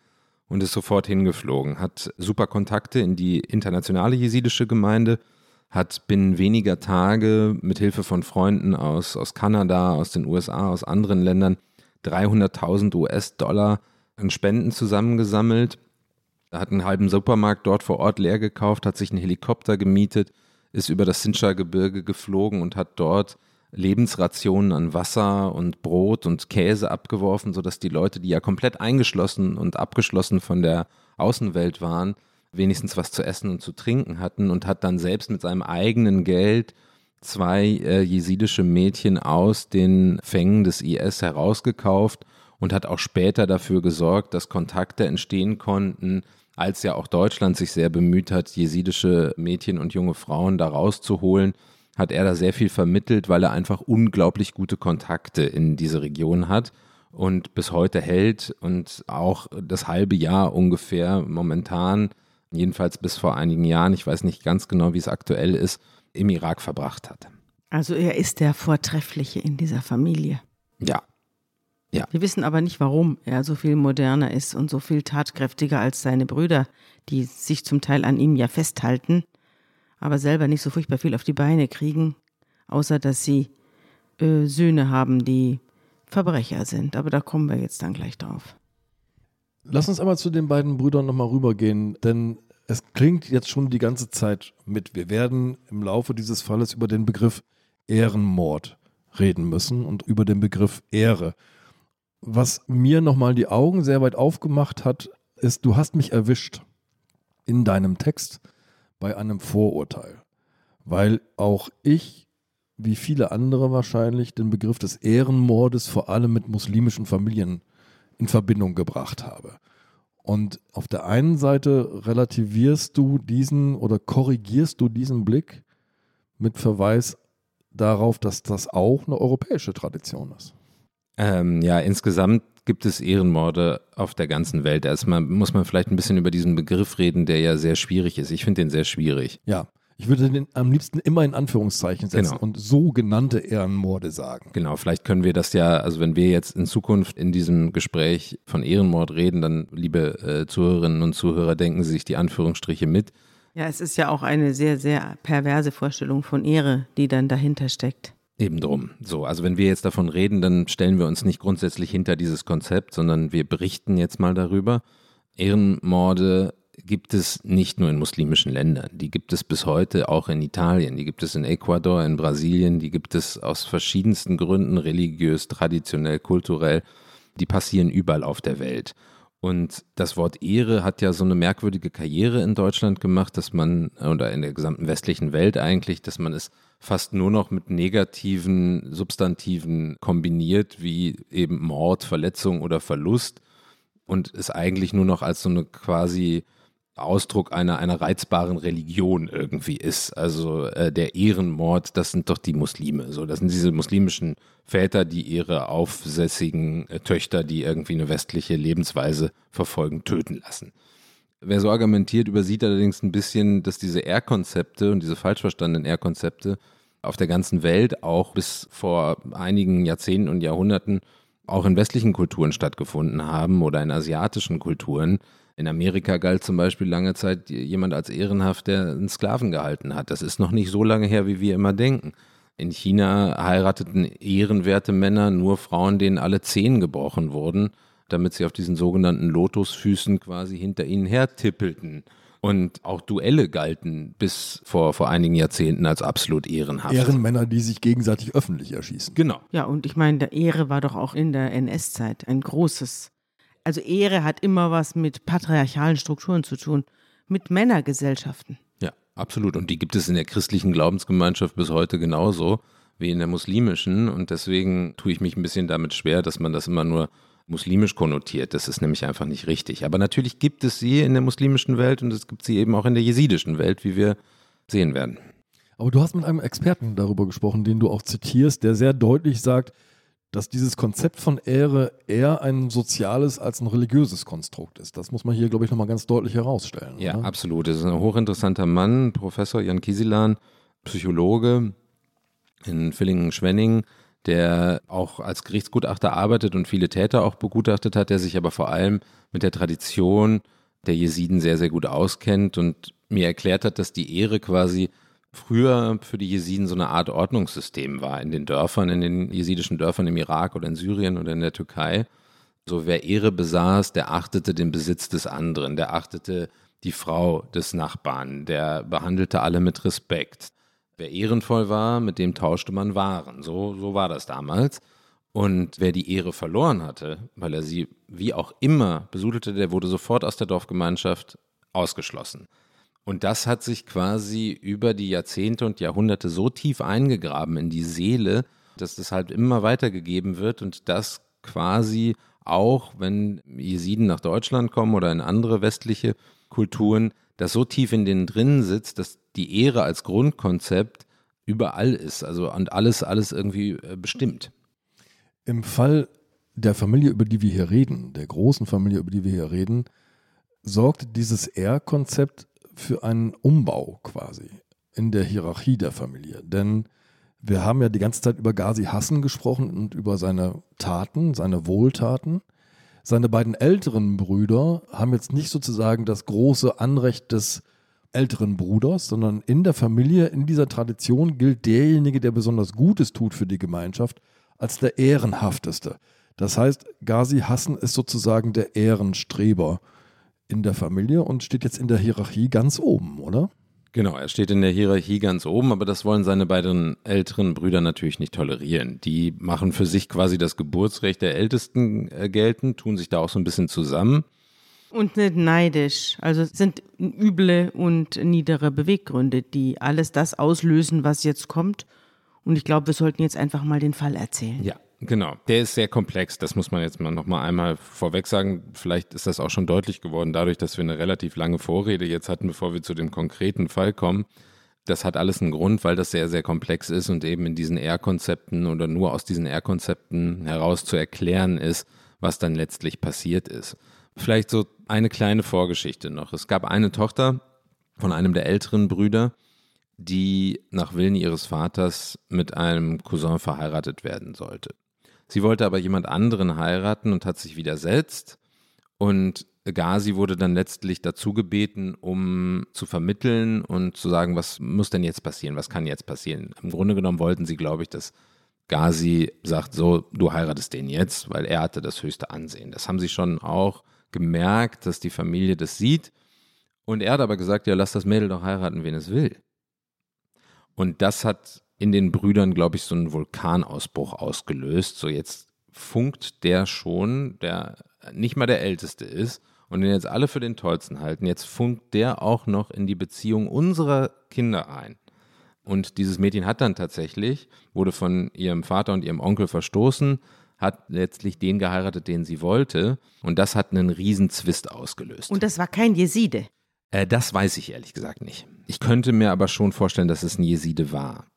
und ist sofort hingeflogen, hat super Kontakte in die internationale jesidische Gemeinde, hat binnen weniger Tage mit Hilfe von Freunden aus, aus Kanada, aus den USA, aus anderen Ländern 300.000 US-Dollar an Spenden zusammengesammelt. Er hat einen halben Supermarkt dort vor Ort leer gekauft, hat sich einen Helikopter gemietet, ist über das Sinjar-Gebirge geflogen und hat dort Lebensrationen an Wasser und Brot und Käse abgeworfen, sodass die Leute, die ja komplett eingeschlossen und abgeschlossen von der Außenwelt waren, wenigstens was zu essen und zu trinken hatten und hat dann selbst mit seinem eigenen Geld zwei äh, jesidische Mädchen aus den Fängen des IS herausgekauft und hat auch später dafür gesorgt, dass Kontakte entstehen konnten, als ja auch Deutschland sich sehr bemüht hat, jesidische Mädchen und junge Frauen da rauszuholen hat er da sehr viel vermittelt, weil er einfach unglaublich gute Kontakte in diese Region hat und bis heute hält und auch das halbe Jahr ungefähr momentan, jedenfalls bis vor einigen Jahren, ich weiß nicht ganz genau, wie es aktuell ist, im Irak verbracht hat. Also er ist der Vortreffliche in dieser Familie. Ja. Ja. Wir wissen aber nicht, warum er so viel moderner ist und so viel tatkräftiger als seine Brüder, die sich zum Teil an ihm ja festhalten aber selber nicht so furchtbar viel auf die Beine kriegen, außer dass sie äh, Söhne haben, die Verbrecher sind. Aber da kommen wir jetzt dann gleich drauf. Lass uns einmal zu den beiden Brüdern nochmal rübergehen, denn es klingt jetzt schon die ganze Zeit mit. Wir werden im Laufe dieses Falles über den Begriff Ehrenmord reden müssen und über den Begriff Ehre. Was mir nochmal die Augen sehr weit aufgemacht hat, ist, du hast mich erwischt in deinem Text bei einem Vorurteil, weil auch ich, wie viele andere wahrscheinlich, den Begriff des Ehrenmordes vor allem mit muslimischen Familien in Verbindung gebracht habe. Und auf der einen Seite relativierst du diesen oder korrigierst du diesen Blick mit Verweis darauf, dass das auch eine europäische Tradition ist. Ähm, ja, insgesamt gibt es Ehrenmorde auf der ganzen Welt. Erstmal muss man vielleicht ein bisschen über diesen Begriff reden, der ja sehr schwierig ist. Ich finde den sehr schwierig. Ja, Ich würde den am liebsten immer in Anführungszeichen setzen Genau. und sogenannte Ehrenmorde sagen. Genau, vielleicht können wir das ja, also wenn wir jetzt in Zukunft in diesem Gespräch von Ehrenmord reden, dann, liebe äh, Zuhörerinnen und Zuhörer, denken Sie sich die Anführungsstriche mit. Ja, es ist ja auch eine sehr, sehr perverse Vorstellung von Ehre, die dann dahinter steckt. Eben drum. So, also wenn wir jetzt davon reden, dann stellen wir uns nicht grundsätzlich hinter dieses Konzept, sondern wir berichten jetzt mal darüber. Ehrenmorde gibt es nicht nur in muslimischen Ländern, die gibt es bis heute auch in Italien, die gibt es in Ecuador, in Brasilien, die gibt es aus verschiedensten Gründen, religiös, traditionell, kulturell, die passieren überall auf der Welt. Und das Wort Ehre hat ja so eine merkwürdige Karriere in Deutschland gemacht, dass man, oder in der gesamten westlichen Welt eigentlich, dass man es fast nur noch mit negativen Substantiven kombiniert, wie eben Mord, Verletzung oder Verlust und es eigentlich nur noch als so eine quasi Ausdruck einer, einer reizbaren Religion irgendwie ist. Also äh, der Ehrenmord, das sind doch die Muslime. So, das sind diese muslimischen Väter, die ihre aufsässigen äh, Töchter, die irgendwie eine westliche Lebensweise verfolgen, töten lassen. Wer so argumentiert, übersieht allerdings ein bisschen, dass diese R-Konzepte und diese falsch verstandenen R-Konzepte auf der ganzen Welt auch bis vor einigen Jahrzehnten und Jahrhunderten auch in westlichen Kulturen stattgefunden haben oder in asiatischen Kulturen. In Amerika galt zum Beispiel lange Zeit jemand als ehrenhaft, der einen Sklaven gehalten hat. Das ist noch nicht so lange her, wie wir immer denken. In China heirateten ehrenwerte Männer nur Frauen, denen alle Zehen gebrochen wurden, damit sie auf diesen sogenannten Lotusfüßen quasi hinter ihnen hertippelten. Und auch Duelle galten bis vor, vor einigen Jahrzehnten als absolut ehrenhaft. Ehrenmänner, die sich gegenseitig öffentlich erschießen. Genau. Ja, und ich meine, der Ehre war doch auch in der NS-Zeit ein großes. Also Ehre hat immer was mit patriarchalen Strukturen zu tun, mit Männergesellschaften. Ja, absolut. Und die gibt es in der christlichen Glaubensgemeinschaft bis heute genauso wie in der muslimischen. Und deswegen tue ich mich ein bisschen damit schwer, dass man das immer nur muslimisch konnotiert. Das ist nämlich einfach nicht richtig. Aber natürlich gibt es sie in der muslimischen Welt und es gibt sie eben auch in der jesidischen Welt, wie wir sehen werden. Aber du hast mit einem Experten darüber gesprochen, den du auch zitierst, der sehr deutlich sagt, dass dieses Konzept von Ehre eher ein soziales als ein religiöses Konstrukt ist. Das muss man hier, glaube ich, nochmal ganz deutlich herausstellen. Ja, oder? absolut. Das ist ein hochinteressanter Mann, Professor Jan Kieselan, Psychologe in Villingen-Schwenning, der auch als Gerichtsgutachter arbeitet und viele Täter auch begutachtet hat, der sich aber vor allem mit der Tradition der Jesiden sehr, sehr gut auskennt und mir erklärt hat, dass die Ehre quasi früher für die Jesiden so eine Art Ordnungssystem war in den Dörfern, in den jesidischen Dörfern im Irak oder in Syrien oder in der Türkei. So wer Ehre besaß, der achtete den Besitz des anderen, der achtete die Frau des Nachbarn, der behandelte alle mit Respekt. Wer ehrenvoll war, mit dem tauschte man Waren. So, so war das damals. Und wer die Ehre verloren hatte, weil er sie wie auch immer besudelte, der wurde sofort aus der Dorfgemeinschaft ausgeschlossen. Und das hat sich quasi über die Jahrzehnte und Jahrhunderte so tief eingegraben in die Seele, dass das halt immer weitergegeben wird und das quasi auch, wenn Jesiden nach Deutschland kommen oder in andere westliche Kulturen, das so tief in denen drin sitzt, dass die Ehre als Grundkonzept überall ist, also und alles, alles irgendwie äh, bestimmt. Im Fall der Familie, über die wir hier reden, der großen Familie, über die wir hier reden, sorgt dieses R-Konzept für einen Umbau quasi in der Hierarchie der Familie. Denn wir haben ja die ganze Zeit über Ghazi Hassan gesprochen und über seine Taten, seine Wohltaten. Seine beiden älteren Brüder haben jetzt nicht sozusagen das große Anrecht des älteren Bruders, sondern in der Familie, in dieser Tradition gilt derjenige, der besonders Gutes tut für die Gemeinschaft, als der Ehrenhafteste. Das heißt, Ghazi Hassan ist sozusagen der Ehrenstreber in der Familie und steht jetzt in der Hierarchie ganz oben, oder? Genau, er steht in der Hierarchie ganz oben, aber das wollen seine beiden älteren Brüder natürlich nicht tolerieren. Die machen für sich quasi das Geburtsrecht der Ältesten äh, geltend, tun sich da auch so ein bisschen zusammen. Und nicht neidisch. Also es sind üble und niedere Beweggründe, die alles das auslösen, was jetzt kommt. Und ich glaube, wir sollten jetzt einfach mal den Fall erzählen. Ja, genau. Der ist sehr komplex, das muss man jetzt mal noch mal einmal vorweg sagen. Vielleicht ist das auch schon deutlich geworden, dadurch, dass wir eine relativ lange Vorrede jetzt hatten, bevor wir zu dem konkreten Fall kommen. Das hat alles einen Grund, weil das sehr, sehr komplex ist und eben in diesen R-Konzepten oder nur aus diesen R-Konzepten heraus zu erklären ist, was dann letztlich passiert ist. Vielleicht so eine kleine Vorgeschichte noch. Es gab eine Tochter von einem der älteren Brüder, die nach Willen ihres Vaters mit einem Cousin verheiratet werden sollte. Sie wollte aber jemand anderen heiraten und hat sich widersetzt. Und Gazi wurde dann letztlich dazu gebeten, um zu vermitteln und zu sagen, was muss denn jetzt passieren, was kann jetzt passieren. Im Grunde genommen wollten sie, glaube ich, dass Gazi sagt, so, du heiratest den jetzt, weil er hatte das höchste Ansehen. Das haben sie schon auch gemerkt, dass die Familie das sieht. Und er hat aber gesagt, ja, lass das Mädel doch heiraten, wen es will. Und das hat in den Brüdern, glaube ich, so einen Vulkanausbruch ausgelöst. So jetzt funkt der schon, der nicht mal der Älteste ist und den jetzt alle für den Tollsten halten. Jetzt funkt der auch noch in die Beziehung unserer Kinder ein. Und dieses Mädchen hat dann tatsächlich, wurde von ihrem Vater und ihrem Onkel verstoßen, hat letztlich den geheiratet, den sie wollte. Und das hat einen riesen Zwist ausgelöst. Und das war kein Jeside. Äh, das weiß ich ehrlich gesagt nicht. Ich könnte mir aber schon vorstellen, dass es ein Jeside war.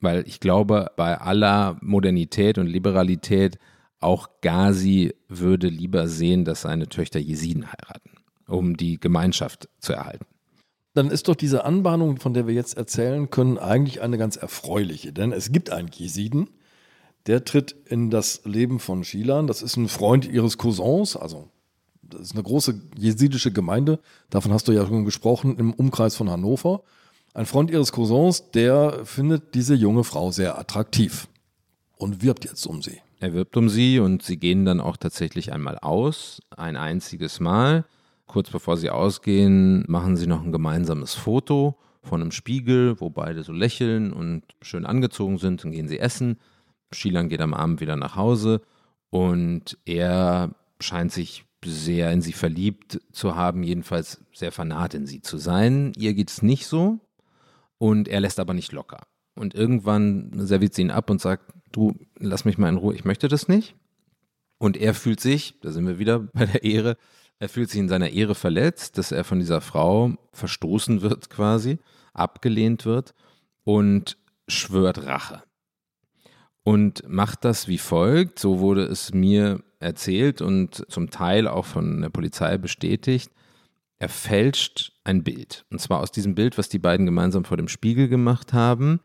Weil ich glaube, bei aller Modernität und Liberalität, auch Ghazi würde lieber sehen, dass seine Töchter Jesiden heiraten, um die Gemeinschaft zu erhalten. Dann ist doch diese Anbahnung, von der wir jetzt erzählen können, eigentlich eine ganz erfreuliche. Denn es gibt einen Jesiden, der tritt in das Leben von Shilan. Das ist ein Freund ihres Cousins, also das ist eine große jesidische Gemeinde, davon hast du ja schon gesprochen, im Umkreis von Hannover. Ein Freund ihres Cousins, der findet diese junge Frau sehr attraktiv und wirbt jetzt um sie. Er wirbt um sie und sie gehen dann auch tatsächlich einmal aus, ein einziges Mal. Kurz bevor sie ausgehen, machen sie noch ein gemeinsames Foto von einem Spiegel, wo beide so lächeln und schön angezogen sind. Dann gehen sie essen. Shilan geht am Abend wieder nach Hause und er scheint sich sehr in sie verliebt zu haben, jedenfalls sehr fanat in sie zu sein. Ihr geht es nicht so und er lässt aber nicht locker. Und irgendwann serviert sie ihn ab und sagt, du, lass mich mal in Ruhe, ich möchte das nicht. Und er fühlt sich, da sind wir wieder (laughs) bei der Ehre, er fühlt sich in seiner Ehre verletzt, dass er von dieser Frau verstoßen wird quasi, abgelehnt wird und schwört Rache. Und macht das wie folgt, so wurde es mir erzählt und zum Teil auch von der Polizei bestätigt. Er fälscht ein Bild. Und zwar aus diesem Bild, was die beiden gemeinsam vor dem Spiegel gemacht haben,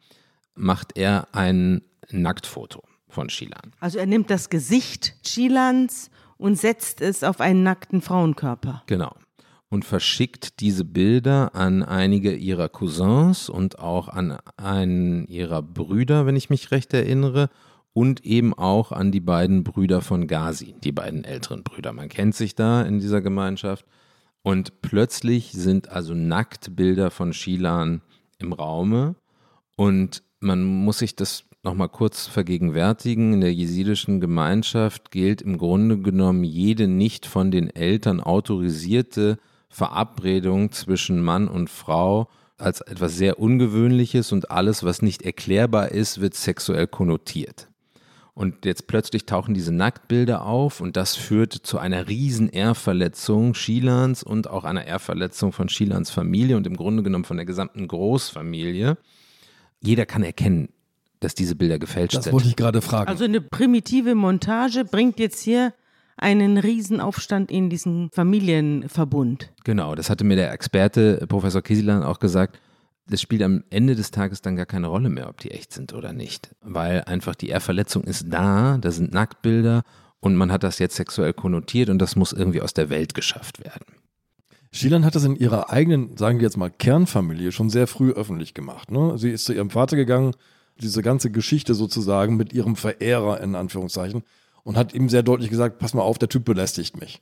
macht er ein Nacktfoto von Shilan. Also er nimmt das Gesicht Shilans und setzt es auf einen nackten Frauenkörper. Genau. Und verschickt diese Bilder an einige ihrer Cousins und auch an einen ihrer Brüder, wenn ich mich recht erinnere, und eben auch an die beiden Brüder von Ghazi, die beiden älteren Brüder. Man kennt sich da in dieser Gemeinschaft. Und plötzlich sind also Nacktbilder von Shilan im Raume und man muss sich das nochmal kurz vergegenwärtigen. In der jesidischen Gemeinschaft gilt im Grunde genommen jede nicht von den Eltern autorisierte Verabredung zwischen Mann und Frau als etwas sehr Ungewöhnliches und alles, was nicht erklärbar ist, wird sexuell konnotiert. Und jetzt plötzlich tauchen diese Nacktbilder auf und das führt zu einer riesen Ehrverletzung Schilans und auch einer Ehrverletzung von Schilans Familie und im Grunde genommen von der gesamten Großfamilie. Jeder kann erkennen, dass diese Bilder gefälscht das sind. Das wollte ich gerade fragen. Also eine primitive Montage bringt jetzt hier einen Riesenaufstand in diesen Familienverbund. Genau, das hatte mir der Experte Professor Kieselan auch gesagt das spielt am Ende des Tages dann gar keine Rolle mehr, ob die echt sind oder nicht. Weil einfach die Ehrverletzung ist da, da sind Nacktbilder und man hat das jetzt sexuell konnotiert und das muss irgendwie aus der Welt geschafft werden. Shilan hat das in ihrer eigenen, sagen wir jetzt mal, Kernfamilie schon sehr früh öffentlich gemacht. Ne? Sie ist zu ihrem Vater gegangen, diese ganze Geschichte sozusagen mit ihrem Verehrer in Anführungszeichen und hat ihm sehr deutlich gesagt, pass mal auf, der Typ belästigt mich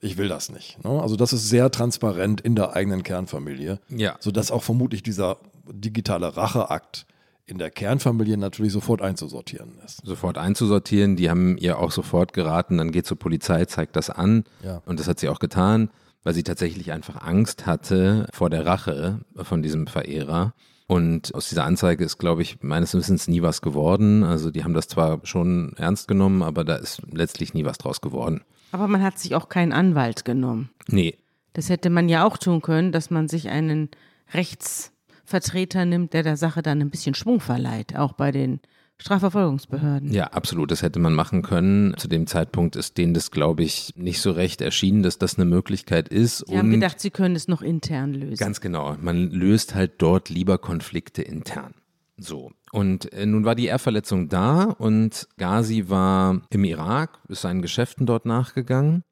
ich will das nicht. Ne? Also das ist sehr transparent in der eigenen Kernfamilie, ja. sodass auch vermutlich dieser digitale Racheakt in der Kernfamilie natürlich sofort einzusortieren ist. Sofort einzusortieren, die haben ihr auch sofort geraten, dann geht zur Polizei, zeigt das an ja. und das hat sie auch getan, weil sie tatsächlich einfach Angst hatte vor der Rache von diesem Verehrer. Und aus dieser Anzeige ist, glaube ich, meines Wissens nie was geworden. Also die haben das zwar schon ernst genommen, aber da ist letztlich nie was draus geworden. Aber man hat sich auch keinen Anwalt genommen. Nee. Das hätte man ja auch tun können, dass man sich einen Rechtsvertreter nimmt, der der Sache dann ein bisschen Schwung verleiht, auch bei den Strafverfolgungsbehörden. Ja, absolut. Das hätte man machen können. Zu dem Zeitpunkt ist denen das, glaube ich, nicht so recht erschienen, dass das eine Möglichkeit ist. Sie haben gedacht, sie können es noch intern lösen. Ganz genau. Man löst halt dort lieber Konflikte intern. So. Und äh, nun war die Ehrverletzung da und Ghazi war im Irak, ist seinen Geschäften dort nachgegangen.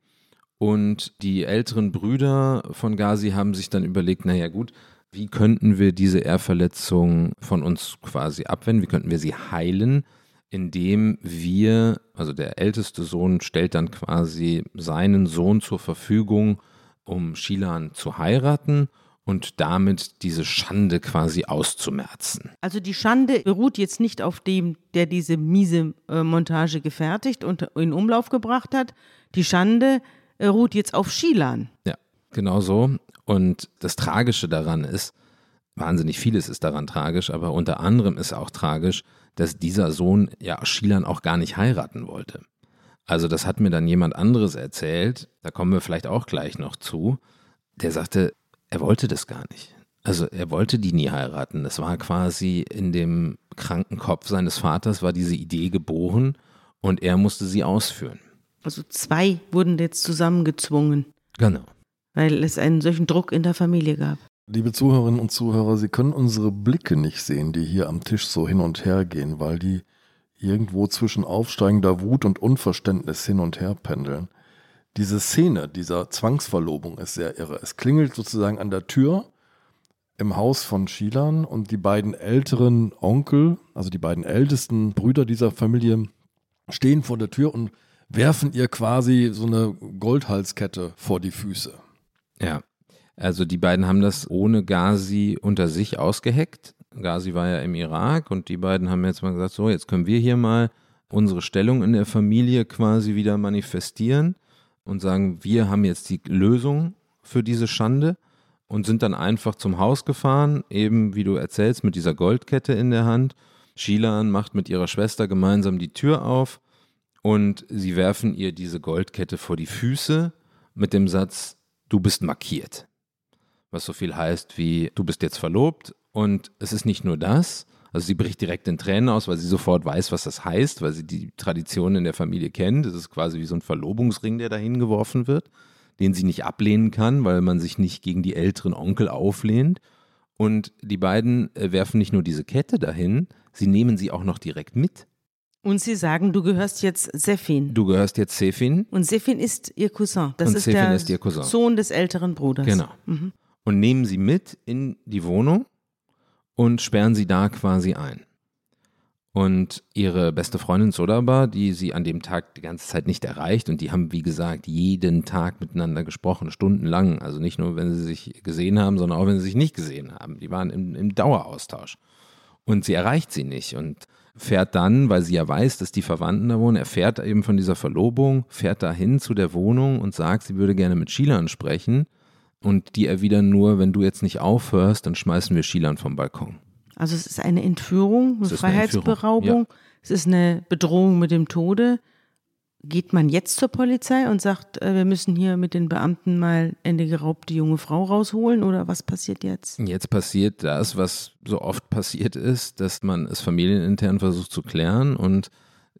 Und die älteren Brüder von Ghazi haben sich dann überlegt, naja gut, wie könnten wir diese Ehrverletzung von uns quasi abwenden? Wie könnten wir sie heilen? Indem wir, also der älteste Sohn stellt dann quasi seinen Sohn zur Verfügung, um Shilan zu heiraten und damit diese Schande quasi auszumerzen. Also die Schande beruht jetzt nicht auf dem, der diese miese äh, Montage gefertigt und in Umlauf gebracht hat. Die Schande äh, ruht jetzt auf Shilan. Ja, genau so. Und das Tragische daran ist, wahnsinnig vieles ist daran tragisch, aber unter anderem ist auch tragisch, dass dieser Sohn ja Shilan auch gar nicht heiraten wollte. Also das hat mir dann jemand anderes erzählt, da kommen wir vielleicht auch gleich noch zu, der sagte, er wollte das gar nicht. Also er wollte die nie heiraten. Das war quasi in dem kranken Kopf seines Vaters war diese Idee geboren und er musste sie ausführen. Also zwei wurden jetzt zusammengezwungen. Genau weil es einen solchen Druck in der Familie gab. Liebe Zuhörerinnen und Zuhörer, Sie können unsere Blicke nicht sehen, die hier am Tisch so hin und her gehen, weil die irgendwo zwischen aufsteigender Wut und Unverständnis hin und her pendeln. Diese Szene dieser Zwangsverlobung ist sehr irre. Es klingelt sozusagen an der Tür im Haus von Shilan und die beiden älteren Onkel, also die beiden ältesten Brüder dieser Familie, stehen vor der Tür und werfen ihr quasi so eine Goldhalskette vor die Füße. Ja, also die beiden haben das ohne Ghazi unter sich ausgeheckt. Ghazi war ja im Irak und die beiden haben jetzt mal gesagt, so, jetzt können wir hier mal unsere Stellung in der Familie quasi wieder manifestieren und sagen, wir haben jetzt die Lösung für diese Schande und sind dann einfach zum Haus gefahren, eben wie du erzählst, mit dieser Goldkette in der Hand. Shilan macht mit ihrer Schwester gemeinsam die Tür auf und sie werfen ihr diese Goldkette vor die Füße mit dem Satz, du bist markiert. Was so viel heißt wie, du bist jetzt verlobt und es ist nicht nur das, also sie bricht direkt in Tränen aus, weil sie sofort weiß, was das heißt, weil sie die Tradition in der Familie kennt. Es ist quasi wie so ein Verlobungsring, der dahin geworfen wird, den sie nicht ablehnen kann, weil man sich nicht gegen die älteren Onkel auflehnt. Und die beiden äh, werfen nicht nur diese Kette dahin, sie nehmen sie auch noch direkt mit. Und sie sagen, du gehörst jetzt Sefin. Du gehörst jetzt Sefin. Und Sefin ist ihr Cousin. Das und ist Sefin der ist ihr Cousin. Sohn des älteren Bruders. Genau. Mhm. Und nehmen sie mit in die Wohnung und sperren sie da quasi ein. Und ihre beste Freundin Sodaba, die sie an dem Tag die ganze Zeit nicht erreicht, und die haben, wie gesagt, jeden Tag miteinander gesprochen, stundenlang. Also nicht nur, wenn sie sich gesehen haben, sondern auch, wenn sie sich nicht gesehen haben. Die waren im, im Daueraustausch. Und sie erreicht sie nicht. Und fährt dann, weil sie ja weiß, dass die Verwandten da wohnen, er fährt eben von dieser Verlobung, fährt dahin zu der Wohnung und sagt, sie würde gerne mit Shilan sprechen. Und die erwidern nur, wenn du jetzt nicht aufhörst, dann schmeißen wir Shilan vom Balkon. Also es ist eine Entführung, eine Freiheitsberaubung, eine ja. es ist eine Bedrohung mit dem Tode geht man jetzt zur Polizei und sagt, äh, wir müssen hier mit den Beamten mal Ende geraubt die junge Frau rausholen oder was passiert jetzt? Jetzt passiert das, was so oft passiert ist, dass man es familienintern versucht zu klären und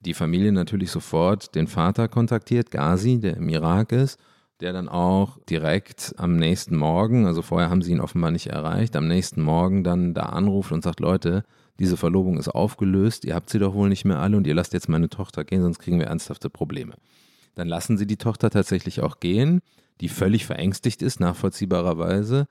die Familie natürlich sofort den Vater kontaktiert, Ghazi, der im Irak ist, der dann auch direkt am nächsten Morgen, also vorher haben sie ihn offenbar nicht erreicht, am nächsten Morgen dann da anruft und sagt, Leute, diese Verlobung ist aufgelöst, ihr habt sie doch wohl nicht mehr alle und ihr lasst jetzt meine Tochter gehen, sonst kriegen wir ernsthafte Probleme. Dann lassen sie die Tochter tatsächlich auch gehen, die völlig verängstigt ist, nachvollziehbarerweise,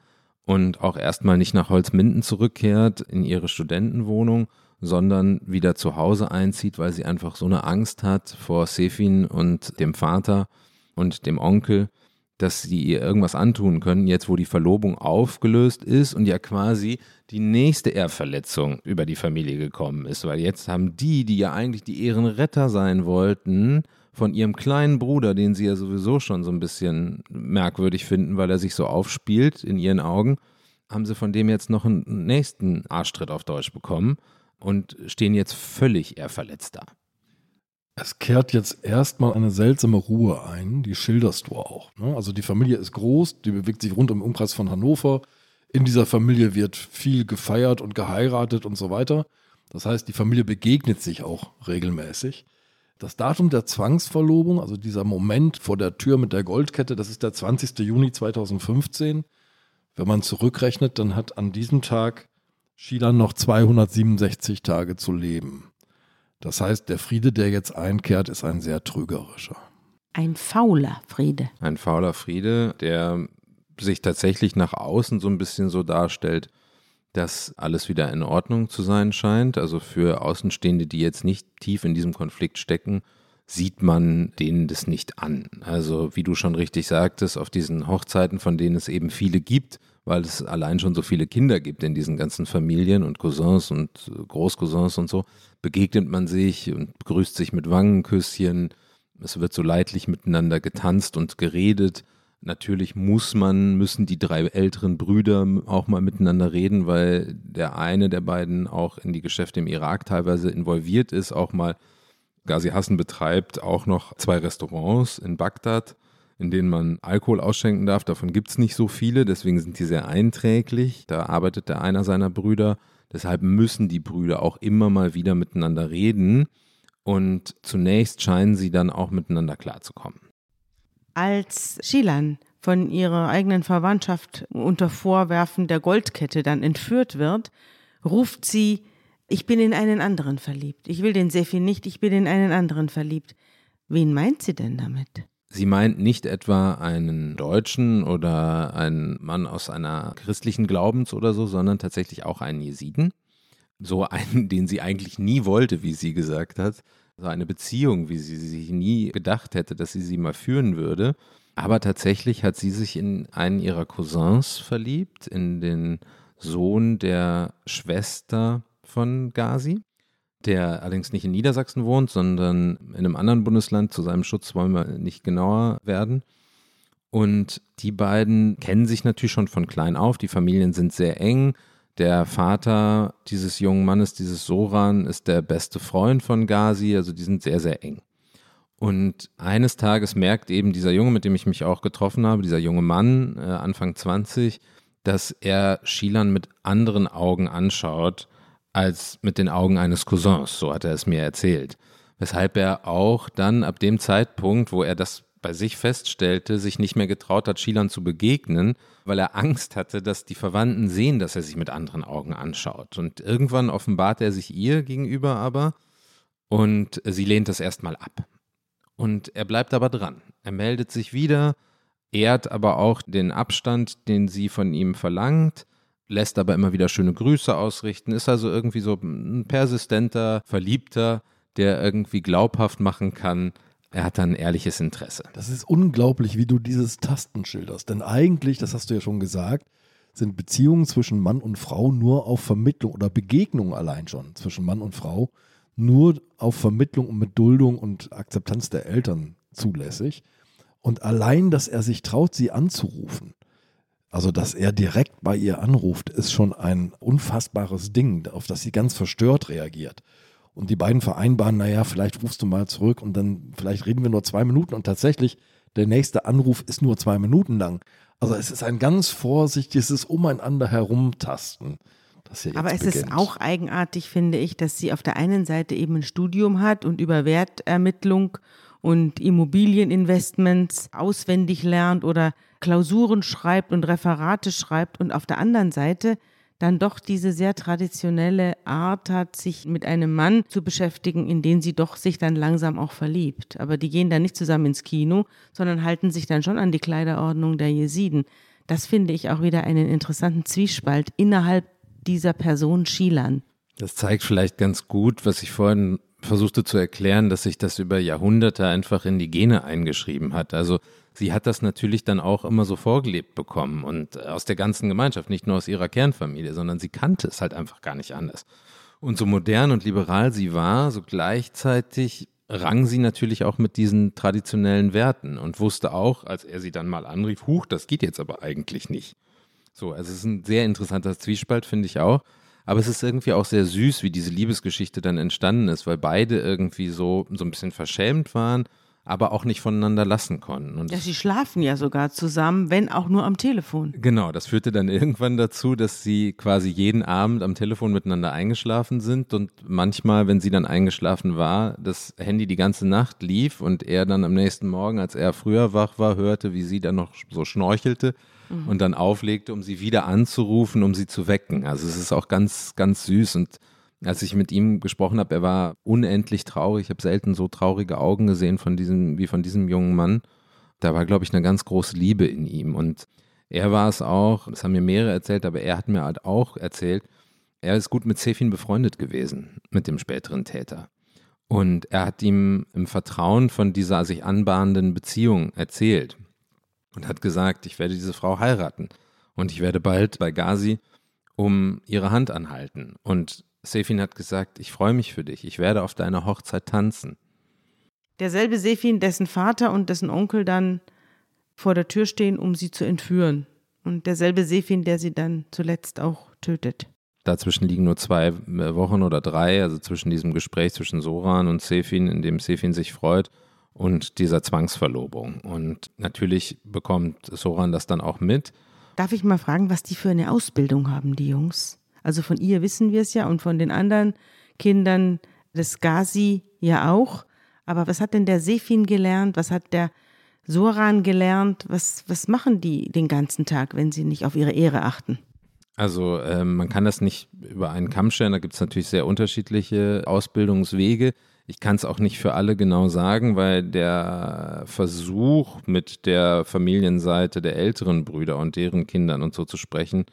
und auch erstmal nicht nach Holzminden zurückkehrt in ihre Studentenwohnung, sondern wieder zu Hause einzieht, weil sie einfach so eine Angst hat vor Sefin und dem Vater und dem Onkel, dass sie ihr irgendwas antun können, jetzt wo die Verlobung aufgelöst ist und ja quasi die nächste Ehrverletzung über die Familie gekommen ist, weil jetzt haben die, die ja eigentlich die Ehrenretter sein wollten, von ihrem kleinen Bruder, den sie ja sowieso schon so ein bisschen merkwürdig finden, weil er sich so aufspielt in ihren Augen, haben sie von dem jetzt noch einen nächsten Arschtritt auf Deutsch bekommen und stehen jetzt völlig ehrverletzt da. Es kehrt jetzt erstmal eine seltsame Ruhe ein, die schilderst du auch. Ne? Also die Familie ist groß, die bewegt sich rund um den Umkreis von Hannover. In dieser Familie wird viel gefeiert und geheiratet und so weiter. Das heißt, die Familie begegnet sich auch regelmäßig. Das Datum der Zwangsverlobung, also dieser Moment vor der Tür mit der Goldkette, das ist der 20. Juni 2015. Wenn man zurückrechnet, dann hat an diesem Tag Schilan noch 267 Tage zu leben. Das heißt, der Friede, der jetzt einkehrt, ist ein sehr trügerischer. Ein fauler Friede. Ein fauler Friede, der sich tatsächlich nach außen so ein bisschen so darstellt, dass alles wieder in Ordnung zu sein scheint. Also für Außenstehende, die jetzt nicht tief in diesem Konflikt stecken, sieht man denen das nicht an. Also wie du schon richtig sagtest, auf diesen Hochzeiten, von denen es eben viele gibt, weil es allein schon so viele Kinder gibt in diesen ganzen Familien und Cousins und Großcousins und so, begegnet man sich und begrüßt sich mit Wangenküsschen. Es wird so leidlich miteinander getanzt und geredet. Natürlich muss man, müssen die drei älteren Brüder auch mal miteinander reden, weil der eine der beiden auch in die Geschäfte im Irak teilweise involviert ist, auch mal Ghazi Hassan betreibt auch noch zwei Restaurants in Bagdad, in denen man Alkohol ausschenken darf. Davon gibt es nicht so viele, deswegen sind die sehr einträglich. Da arbeitet der einer seiner Brüder. Deshalb müssen die Brüder auch immer mal wieder miteinander reden. Und zunächst scheinen sie dann auch miteinander klarzukommen. Als Shilan von ihrer eigenen Verwandtschaft unter Vorwerfen der Goldkette dann entführt wird, ruft sie, ich bin in einen anderen verliebt. Ich will den Sefi nicht, ich bin in einen anderen verliebt. Wen meint sie denn damit? Sie meint nicht etwa einen Deutschen oder einen Mann aus einer christlichen Glaubens oder so, sondern tatsächlich auch einen Jesiden. So einen, den sie eigentlich nie wollte, wie sie gesagt hat so eine Beziehung, wie sie sich nie gedacht hätte, dass sie sie mal führen würde. Aber tatsächlich hat sie sich in einen ihrer Cousins verliebt, in den Sohn der Schwester von Gazi, der allerdings nicht in Niedersachsen wohnt, sondern in einem anderen Bundesland. Zu seinem Schutz wollen wir nicht genauer werden. Und die beiden kennen sich natürlich schon von klein auf. Die Familien sind sehr eng. Der Vater dieses jungen Mannes, dieses Soran, ist der beste Freund von Gazi, also die sind sehr, sehr eng. Und eines Tages merkt eben dieser Junge, mit dem ich mich auch getroffen habe, dieser junge Mann, äh, Anfang 20, dass er Shilan mit anderen Augen anschaut als mit den Augen eines Cousins, so hat er es mir erzählt. Weshalb er auch dann ab dem Zeitpunkt, wo er das bei sich feststellte, sich nicht mehr getraut hat, Shilan zu begegnen, weil er Angst hatte, dass die Verwandten sehen, dass er sich mit anderen Augen anschaut. Und irgendwann offenbart er sich ihr gegenüber aber und sie lehnt das erstmal ab. Und er bleibt aber dran. Er meldet sich wieder, ehrt aber auch den Abstand, den sie von ihm verlangt, lässt aber immer wieder schöne Grüße ausrichten, ist also irgendwie so ein persistenter Verliebter, der irgendwie glaubhaft machen kann, er hat ein ehrliches Interesse. Das ist unglaublich, wie du dieses Tasten schilderst. Denn eigentlich, das hast du ja schon gesagt, sind Beziehungen zwischen Mann und Frau nur auf Vermittlung oder Begegnungen allein schon zwischen Mann und Frau nur auf Vermittlung und mit Duldung und Akzeptanz der Eltern zulässig. Und allein, dass er sich traut, sie anzurufen, also dass er direkt bei ihr anruft, ist schon ein unfassbares Ding, auf das sie ganz verstört reagiert. Und die beiden vereinbaren, naja, vielleicht rufst du mal zurück und dann vielleicht reden wir nur zwei Minuten und tatsächlich der nächste Anruf ist nur zwei Minuten lang. Also es ist ein ganz vorsichtiges Umeinander herumtasten. Aber es beginnt. ist auch eigenartig, finde ich, dass sie auf der einen Seite eben ein Studium hat und über Wertermittlung und Immobilieninvestments auswendig lernt oder Klausuren schreibt und Referate schreibt und auf der anderen Seite dann doch diese sehr traditionelle Art hat, sich mit einem Mann zu beschäftigen, in den sie doch sich dann langsam auch verliebt. Aber die gehen dann nicht zusammen ins Kino, sondern halten sich dann schon an die Kleiderordnung der Jesiden. Das finde ich auch wieder einen interessanten Zwiespalt innerhalb dieser Person Schilan. Das zeigt vielleicht ganz gut, was ich vorhin versuchte zu erklären, dass sich das über Jahrhunderte einfach in die Gene eingeschrieben hat. Also sie hat das natürlich dann auch immer so vorgelebt bekommen und aus der ganzen Gemeinschaft, nicht nur aus ihrer Kernfamilie, sondern sie kannte es halt einfach gar nicht anders. Und so modern und liberal sie war, so gleichzeitig rang sie natürlich auch mit diesen traditionellen Werten und wusste auch, als er sie dann mal anrief, huch, das geht jetzt aber eigentlich nicht. So, also es ist ein sehr interessanter Zwiespalt, finde ich auch. Aber es ist irgendwie auch sehr süß, wie diese Liebesgeschichte dann entstanden ist, weil beide irgendwie so, so ein bisschen verschämt waren aber auch nicht voneinander lassen konnten. Und ja, sie schlafen ja sogar zusammen, wenn auch nur am Telefon. Genau, das führte dann irgendwann dazu, dass sie quasi jeden Abend am Telefon miteinander eingeschlafen sind und manchmal, wenn sie dann eingeschlafen war, das Handy die ganze Nacht lief und er dann am nächsten Morgen, als er früher wach war, hörte, wie sie dann noch so schnorchelte mhm. und dann auflegte, um sie wieder anzurufen, um sie zu wecken. Also es ist auch ganz, ganz süß und als ich mit ihm gesprochen habe, er war unendlich traurig. Ich habe selten so traurige Augen gesehen von diesem, wie von diesem jungen Mann. Da war, glaube ich, eine ganz große Liebe in ihm. Und er war es auch, das haben mir mehrere erzählt, aber er hat mir halt auch erzählt, er ist gut mit Sefin befreundet gewesen, mit dem späteren Täter. Und er hat ihm im Vertrauen von dieser sich anbahnenden Beziehung erzählt und hat gesagt, ich werde diese Frau heiraten und ich werde bald bei Gazi um ihre Hand anhalten. Und Sefin hat gesagt, ich freue mich für dich, ich werde auf deiner Hochzeit tanzen. Derselbe Sefin, dessen Vater und dessen Onkel dann vor der Tür stehen, um sie zu entführen. Und derselbe Sefin, der sie dann zuletzt auch tötet. Dazwischen liegen nur zwei äh, Wochen oder drei, also zwischen diesem Gespräch zwischen Soran und Sefin, in dem Sefin sich freut, und dieser Zwangsverlobung. Und natürlich bekommt Soran das dann auch mit. Darf ich mal fragen, was die für eine Ausbildung haben, die Jungs? Also von ihr wissen wir es ja und von den anderen Kindern des Gazi ja auch. Aber was hat denn der Sefin gelernt? Was hat der Soran gelernt? Was, was machen die den ganzen Tag, wenn sie nicht auf ihre Ehre achten? Also äh, man kann das nicht über einen Kamm stellen, da gibt es natürlich sehr unterschiedliche Ausbildungswege. Ich kann es auch nicht für alle genau sagen, weil der Versuch mit der Familienseite der älteren Brüder und deren Kindern und so zu sprechen,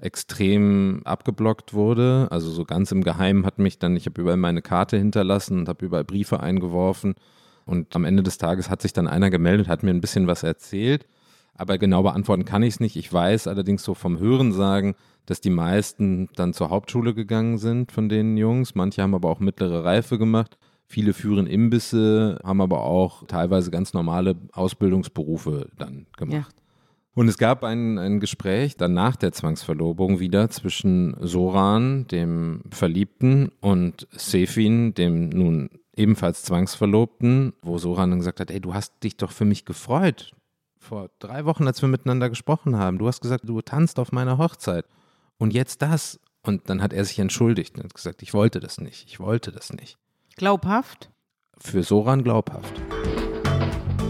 extrem abgeblockt wurde. Also so ganz im Geheimen hat mich dann, ich habe überall meine Karte hinterlassen und habe überall Briefe eingeworfen. Und am Ende des Tages hat sich dann einer gemeldet, hat mir ein bisschen was erzählt. Aber genau beantworten kann ich es nicht. Ich weiß allerdings so vom Hören sagen, dass die meisten dann zur Hauptschule gegangen sind von den Jungs. Manche haben aber auch mittlere Reife gemacht. Viele führen Imbisse, haben aber auch teilweise ganz normale Ausbildungsberufe dann gemacht. Und es gab ein, ein Gespräch dann nach der Zwangsverlobung wieder zwischen Soran, dem Verliebten, und Sefin, dem nun ebenfalls Zwangsverlobten, wo Soran dann gesagt hat, ey, du hast dich doch für mich gefreut. Vor drei Wochen, als wir miteinander gesprochen haben. Du hast gesagt, du tanzt auf meiner Hochzeit. Und jetzt das. Und dann hat er sich entschuldigt und hat gesagt, ich wollte das nicht, ich wollte das nicht. Glaubhaft? Für Soran glaubhaft.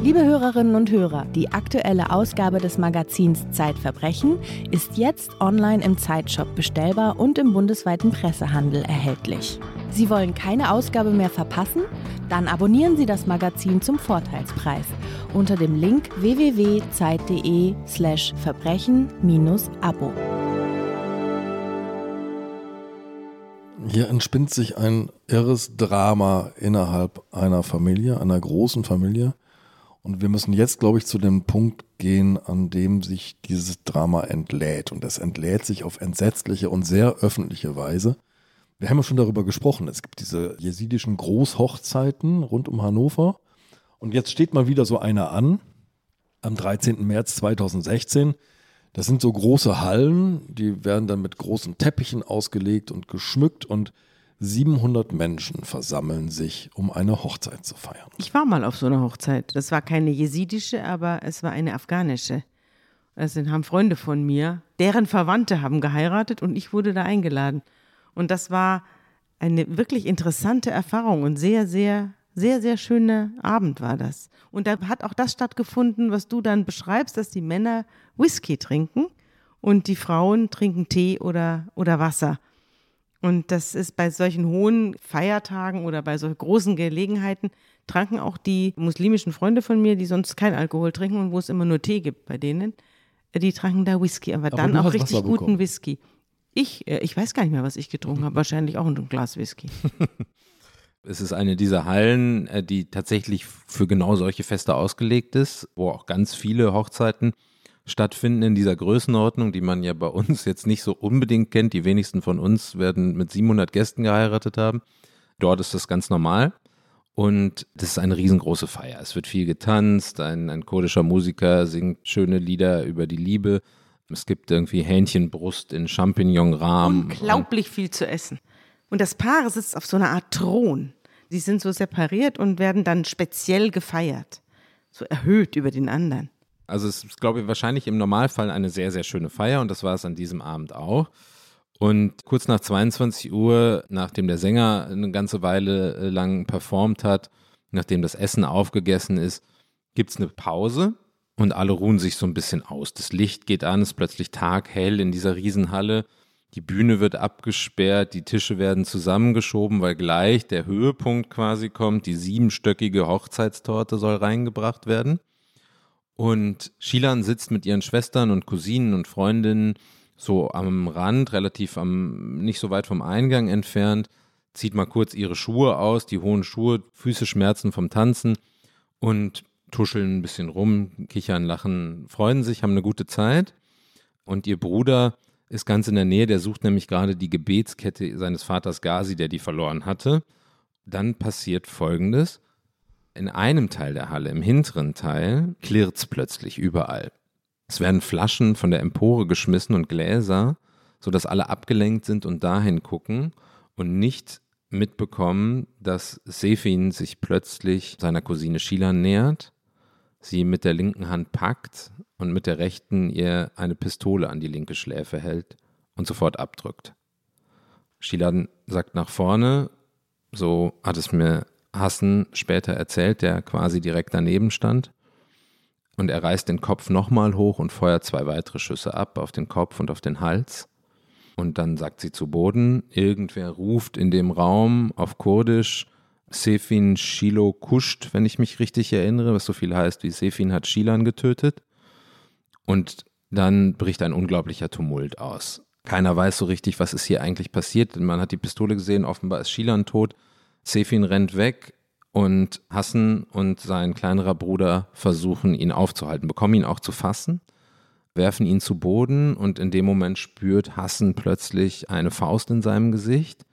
Liebe Hörerinnen und Hörer, die aktuelle Ausgabe des Magazins Zeitverbrechen ist jetzt online im Zeitshop bestellbar und im bundesweiten Pressehandel erhältlich. Sie wollen keine Ausgabe mehr verpassen? Dann abonnieren Sie das Magazin zum Vorteilspreis unter dem Link www.zeit.de/slash verbrechen-abo. Hier entspinnt sich ein irres Drama innerhalb einer Familie, einer großen Familie. Und wir müssen jetzt, glaube ich, zu dem Punkt gehen, an dem sich dieses Drama entlädt. Und es entlädt sich auf entsetzliche und sehr öffentliche Weise. Wir haben ja schon darüber gesprochen. Es gibt diese jesidischen Großhochzeiten rund um Hannover. Und jetzt steht mal wieder so eine an, am 13. März 2016. Das sind so große Hallen, die werden dann mit großen Teppichen ausgelegt und geschmückt und 700 Menschen versammeln sich, um eine Hochzeit zu feiern. Ich war mal auf so einer Hochzeit. Das war keine jesidische, aber es war eine afghanische. Das sind, haben Freunde von mir, deren Verwandte haben geheiratet und ich wurde da eingeladen. Und das war eine wirklich interessante Erfahrung und sehr, sehr, sehr, sehr schöner Abend war das. Und da hat auch das stattgefunden, was du dann beschreibst, dass die Männer Whisky trinken und die Frauen trinken Tee oder, oder Wasser. Und das ist bei solchen hohen Feiertagen oder bei solchen großen Gelegenheiten, tranken auch die muslimischen Freunde von mir, die sonst kein Alkohol trinken und wo es immer nur Tee gibt bei denen, die tranken da Whisky, aber, aber dann auch richtig guten Whisky. Ich, äh, ich weiß gar nicht mehr, was ich getrunken habe, wahrscheinlich auch ein Glas Whisky. (laughs) Es ist eine dieser Hallen, äh, die tatsächlich für genau solche Feste ausgelegt ist, wo auch ganz viele Hochzeiten stattfinden in dieser Größenordnung, die man ja bei uns jetzt nicht so unbedingt kennt. Die wenigsten von uns werden mit 700 Gästen geheiratet haben. Dort ist das ganz normal. Und das ist eine riesengroße Feier. Es wird viel getanzt, ein, ein kurdischer Musiker singt schöne Lieder über die Liebe. Es gibt irgendwie Hähnchenbrust in Champignonrahmen. Unglaublich viel zu essen. Und das Paar sitzt auf so einer Art Thron. Die sind so separiert und werden dann speziell gefeiert. So erhöht über den anderen. Also es ist, glaube ich, wahrscheinlich im Normalfall eine sehr, sehr schöne Feier und das war es an diesem Abend auch. Und kurz nach 22 Uhr, nachdem der Sänger eine ganze Weile äh, lang performt hat, nachdem das Essen aufgegessen ist, gibt es eine Pause und alle ruhen sich so ein bisschen aus. Das Licht geht an, es ist plötzlich taghell in dieser Riesenhalle. Die Bühne wird abgesperrt, die Tische werden zusammengeschoben, weil gleich der Höhepunkt quasi kommt. Die siebenstöckige Hochzeitstorte soll reingebracht werden. Und Shilan sitzt mit ihren Schwestern und Cousinen und Freundinnen so am Rand, relativ am, nicht so weit vom Eingang entfernt, zieht mal kurz ihre Schuhe aus, die hohen Schuhe, Füße schmerzen vom Tanzen und tuscheln ein bisschen rum, kichern, lachen, freuen sich, haben eine gute Zeit. Und ihr Bruder ist ganz in der Nähe, der sucht nämlich gerade die Gebetskette seines Vaters Gazi, der die verloren hatte. Dann passiert Folgendes. In einem Teil der Halle, im hinteren Teil, klirrt es plötzlich überall. Es werden Flaschen von der Empore geschmissen und Gläser, sodass alle abgelenkt sind und dahin gucken und nicht mitbekommen, dass Sefin sich plötzlich seiner Cousine Sheila nähert sie mit der linken Hand packt und mit der rechten ihr eine Pistole an die linke Schläfe hält und sofort abdrückt. Shilan sagt nach vorne, so hat es mir Hassan später erzählt, der quasi direkt daneben stand. Und er reißt den Kopf nochmal hoch und feuert zwei weitere Schüsse ab auf den Kopf und auf den Hals. Und dann sagt sie zu Boden, irgendwer ruft in dem Raum auf Kurdisch, Sefin Shilo kuscht, wenn ich mich richtig erinnere, was so viel heißt wie Sefin hat Shilan getötet. Und dann bricht ein unglaublicher Tumult aus. Keiner weiß so richtig, was ist hier eigentlich passiert. Man hat die Pistole gesehen, offenbar ist Shilan tot. Sefin rennt weg und Hassan und sein kleinerer Bruder versuchen ihn aufzuhalten, bekommen ihn auch zu fassen, werfen ihn zu Boden und in dem Moment spürt Hassan plötzlich eine Faust in seinem Gesicht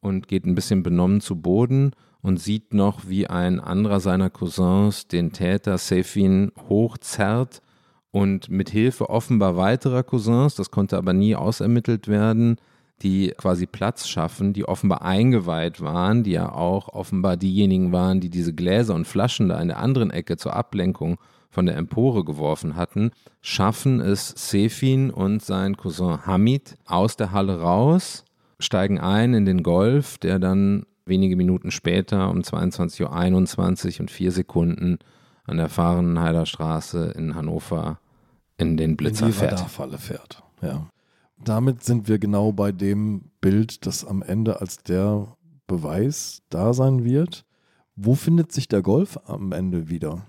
und geht ein bisschen benommen zu Boden und sieht noch, wie ein anderer seiner Cousins den Täter Sefin hochzerrt und mit Hilfe offenbar weiterer Cousins, das konnte aber nie ausermittelt werden, die quasi Platz schaffen, die offenbar eingeweiht waren, die ja auch offenbar diejenigen waren, die diese Gläser und Flaschen da in der anderen Ecke zur Ablenkung von der Empore geworfen hatten, schaffen es Sefin und sein Cousin Hamid aus der Halle raus, steigen ein in den Golf, der dann wenige Minuten später um 22.21 Uhr und vier Sekunden an der Fahrenheider Straße in Hannover in den Blitzer in die fährt. Falle fährt. Ja. Damit sind wir genau bei dem Bild, das am Ende als der Beweis da sein wird. Wo findet sich der Golf am Ende wieder?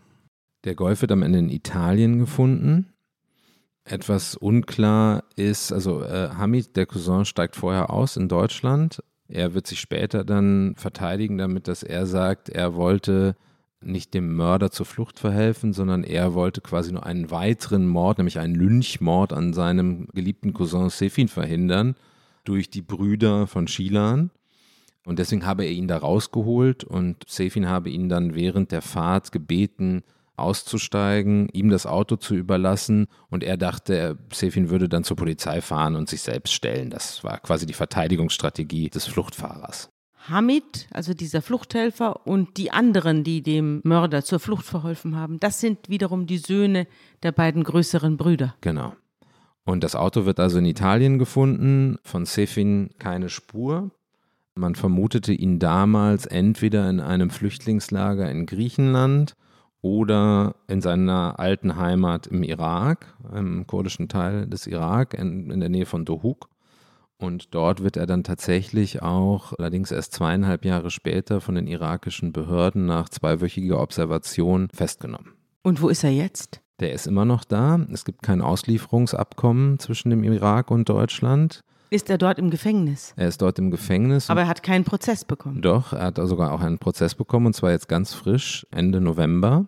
Der Golf wird am Ende in Italien gefunden. Etwas unklar ist, also äh, Hamid, der Cousin, steigt vorher aus in Deutschland er wird sich später dann verteidigen damit, dass er sagt, er wollte nicht dem Mörder zur Flucht verhelfen, sondern er wollte quasi nur einen weiteren Mord, nämlich einen Lynchmord an seinem geliebten Cousin Sefin verhindern durch die Brüder von Shilan. Und deswegen habe er ihn da rausgeholt und Sefin habe ihn dann während der Fahrt gebeten, auszusteigen, ihm das Auto zu überlassen und er dachte, Sefin würde dann zur Polizei fahren und sich selbst stellen. Das war quasi die Verteidigungsstrategie des Fluchtfahrers. Hamid, also dieser Fluchthelfer und die anderen, die dem Mörder zur Flucht verholfen haben, das sind wiederum die Söhne der beiden größeren Brüder. Genau. Und das Auto wird also in Italien gefunden, von Sefin keine Spur. Man vermutete ihn damals entweder in einem Flüchtlingslager in Griechenland oder in seiner alten Heimat im Irak, im kurdischen Teil des Irak, in, in der Nähe von Dohuk. Und dort wird er dann tatsächlich auch, allerdings erst zweieinhalb Jahre später, von den irakischen Behörden nach zweiwöchiger Observation festgenommen. Und wo ist er jetzt? Der ist immer noch da. Es gibt kein Auslieferungsabkommen zwischen dem Irak und Deutschland. Ist er dort im Gefängnis? Er ist dort im Gefängnis. Aber er hat keinen Prozess bekommen. Doch, er hat sogar auch einen Prozess bekommen und zwar jetzt ganz frisch, Ende November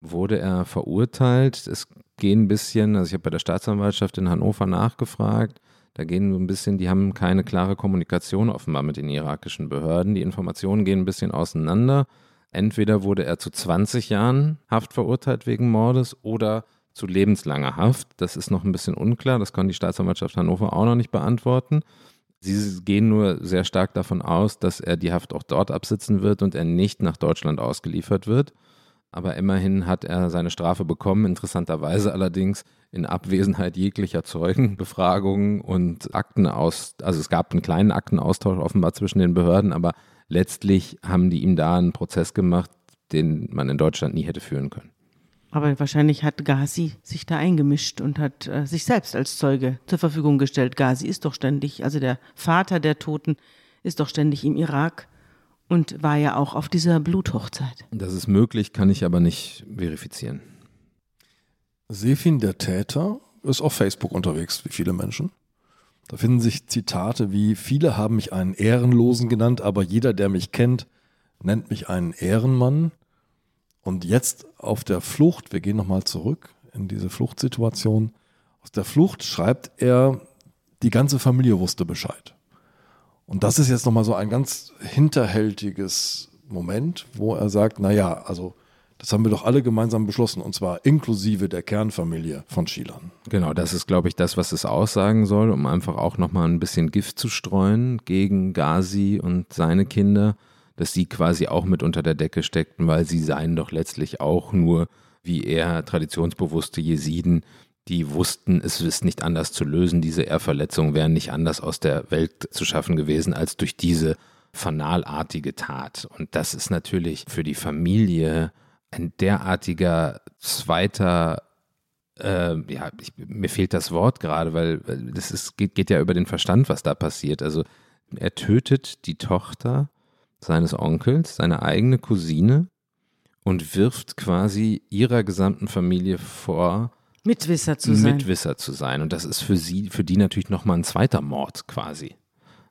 wurde er verurteilt. Es gehen ein bisschen, also ich habe bei der Staatsanwaltschaft in Hannover nachgefragt, da gehen so ein bisschen, die haben keine klare Kommunikation offenbar mit den irakischen Behörden. Die Informationen gehen ein bisschen auseinander. Entweder wurde er zu 20 Jahren Haft verurteilt wegen Mordes oder zu lebenslanger Haft. Das ist noch ein bisschen unklar. Das kann die Staatsanwaltschaft Hannover auch noch nicht beantworten. Sie gehen nur sehr stark davon aus, dass er die Haft auch dort absitzen wird und er nicht nach Deutschland ausgeliefert wird. Aber immerhin hat er seine Strafe bekommen, interessanterweise allerdings in Abwesenheit jeglicher Zeugenbefragungen und Aktenaus, also es gab einen kleinen Aktenaustausch offenbar zwischen den Behörden, aber letztlich haben die ihm da einen Prozess gemacht, den man in Deutschland nie hätte führen können. Aber wahrscheinlich hat Ghazi sich da eingemischt und hat äh, sich selbst als Zeuge zur Verfügung gestellt. Ghazi ist doch ständig, also der Vater der Toten ist doch ständig im Irak und war ja auch auf dieser Bluthochzeit. Das ist möglich, kann ich aber nicht verifizieren. Sefin, der Täter, ist auf Facebook unterwegs, wie viele Menschen. Da finden sich Zitate wie, viele haben mich einen Ehrenlosen genannt, aber jeder, der mich kennt, nennt mich einen Ehrenmann. Und jetzt auf der Flucht, wir gehen nochmal zurück in diese Fluchtsituation, aus der Flucht schreibt er, die ganze Familie wusste Bescheid. Und das ist jetzt nochmal so ein ganz hinterhältiges Moment, wo er sagt, naja, also das haben wir doch alle gemeinsam beschlossen, und zwar inklusive der Kernfamilie von Schielern. Genau, das ist, glaube ich, das, was es aussagen soll, um einfach auch nochmal ein bisschen Gift zu streuen gegen Ghazi und seine Kinder dass sie quasi auch mit unter der Decke steckten, weil sie seien doch letztlich auch nur, wie er, traditionsbewusste Jesiden, die wussten, es ist nicht anders zu lösen, diese Ehrverletzungen wären nicht anders aus der Welt zu schaffen gewesen, als durch diese fanalartige Tat. Und das ist natürlich für die Familie ein derartiger zweiter äh, ja, ich, mir fehlt das Wort gerade, weil das ist, geht, geht ja über den Verstand, was da passiert. Also er tötet die Tochter seines Onkels, seine eigene Cousine und wirft quasi ihrer gesamten Familie vor, Mitwisser zu sein. Mitwisser zu sein. Und das ist für sie, für die natürlich nochmal ein zweiter Mord quasi.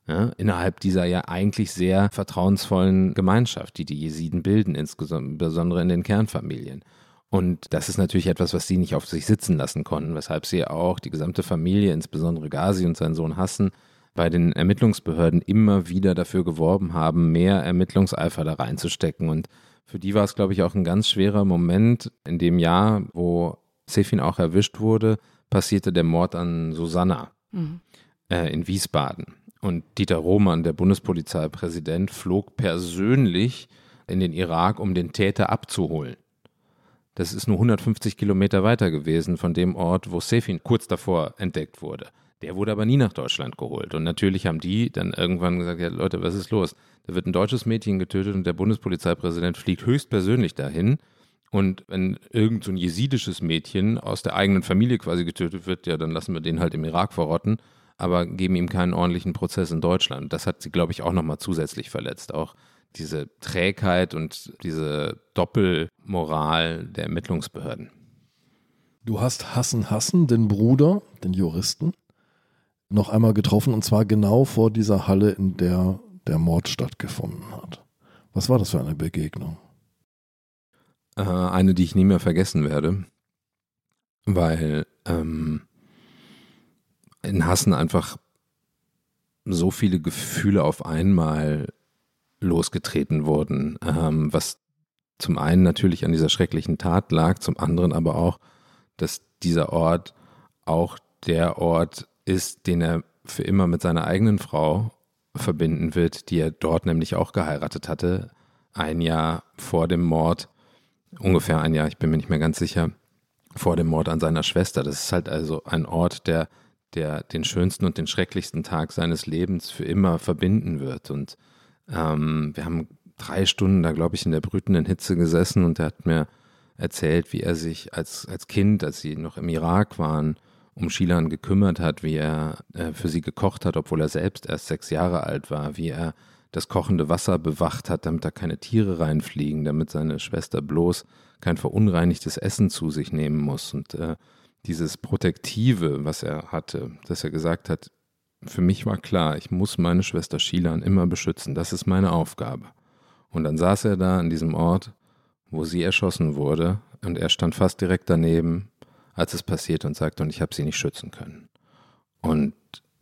Ja, innerhalb dieser ja eigentlich sehr vertrauensvollen Gemeinschaft, die die Jesiden bilden, insbesondere in den Kernfamilien. Und das ist natürlich etwas, was sie nicht auf sich sitzen lassen konnten, weshalb sie auch die gesamte Familie, insbesondere Gazi und seinen Sohn Hassen, bei den Ermittlungsbehörden immer wieder dafür geworben haben, mehr Ermittlungseifer da reinzustecken. Und für die war es, glaube ich, auch ein ganz schwerer Moment. In dem Jahr, wo Sefin auch erwischt wurde, passierte der Mord an Susanna mhm. äh, in Wiesbaden. Und Dieter Roman, der Bundespolizeipräsident, flog persönlich in den Irak, um den Täter abzuholen. Das ist nur 150 Kilometer weiter gewesen von dem Ort, wo Sefin kurz davor entdeckt wurde. Der wurde aber nie nach Deutschland geholt. Und natürlich haben die dann irgendwann gesagt, ja Leute, was ist los? Da wird ein deutsches Mädchen getötet und der Bundespolizeipräsident fliegt höchstpersönlich dahin. Und wenn irgend so ein jesidisches Mädchen aus der eigenen Familie quasi getötet wird, ja, dann lassen wir den halt im Irak verrotten, aber geben ihm keinen ordentlichen Prozess in Deutschland. Das hat sie, glaube ich, auch nochmal zusätzlich verletzt. Auch diese Trägheit und diese Doppelmoral der Ermittlungsbehörden. Du hast Hassen Hassen, den Bruder, den Juristen, noch einmal getroffen und zwar genau vor dieser Halle, in der der Mord stattgefunden hat. Was war das für eine Begegnung? Äh, eine, die ich nie mehr vergessen werde, weil ähm, in Hassen einfach so viele Gefühle auf einmal losgetreten wurden, ähm, was zum einen natürlich an dieser schrecklichen Tat lag, zum anderen aber auch, dass dieser Ort auch der Ort ist, den er für immer mit seiner eigenen Frau verbinden wird, die er dort nämlich auch geheiratet hatte, ein Jahr vor dem Mord, ungefähr ein Jahr, ich bin mir nicht mehr ganz sicher, vor dem Mord an seiner Schwester. Das ist halt also ein Ort, der, der den schönsten und den schrecklichsten Tag seines Lebens für immer verbinden wird. Und ähm, wir haben drei Stunden da, glaube ich, in der brütenden Hitze gesessen und er hat mir erzählt, wie er sich als, als Kind, als sie noch im Irak waren, um Shilan gekümmert hat, wie er äh, für sie gekocht hat, obwohl er selbst erst sechs Jahre alt war, wie er das kochende Wasser bewacht hat, damit da keine Tiere reinfliegen, damit seine Schwester bloß kein verunreinigtes Essen zu sich nehmen muss. Und äh, dieses Protektive, was er hatte, dass er gesagt hat, für mich war klar, ich muss meine Schwester Shilan immer beschützen, das ist meine Aufgabe. Und dann saß er da an diesem Ort, wo sie erschossen wurde, und er stand fast direkt daneben als es passiert und sagte, und ich habe sie nicht schützen können. Und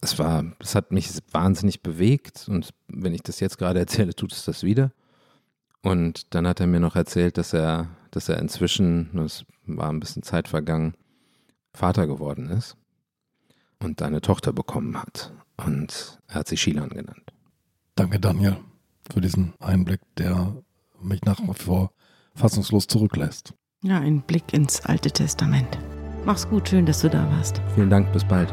es war, es hat mich wahnsinnig bewegt und wenn ich das jetzt gerade erzähle, tut es das wieder. Und dann hat er mir noch erzählt, dass er, dass er inzwischen, es war ein bisschen Zeit vergangen, Vater geworden ist. und eine Tochter bekommen hat. Und er hat sie Shilan genannt. Danke, Daniel, für diesen Einblick, der mich nach wie vor fassungslos zurücklässt. Ja, ein Blick ins Alte Testament. Mach's gut, schön, dass du da warst. Vielen Dank, bis bald.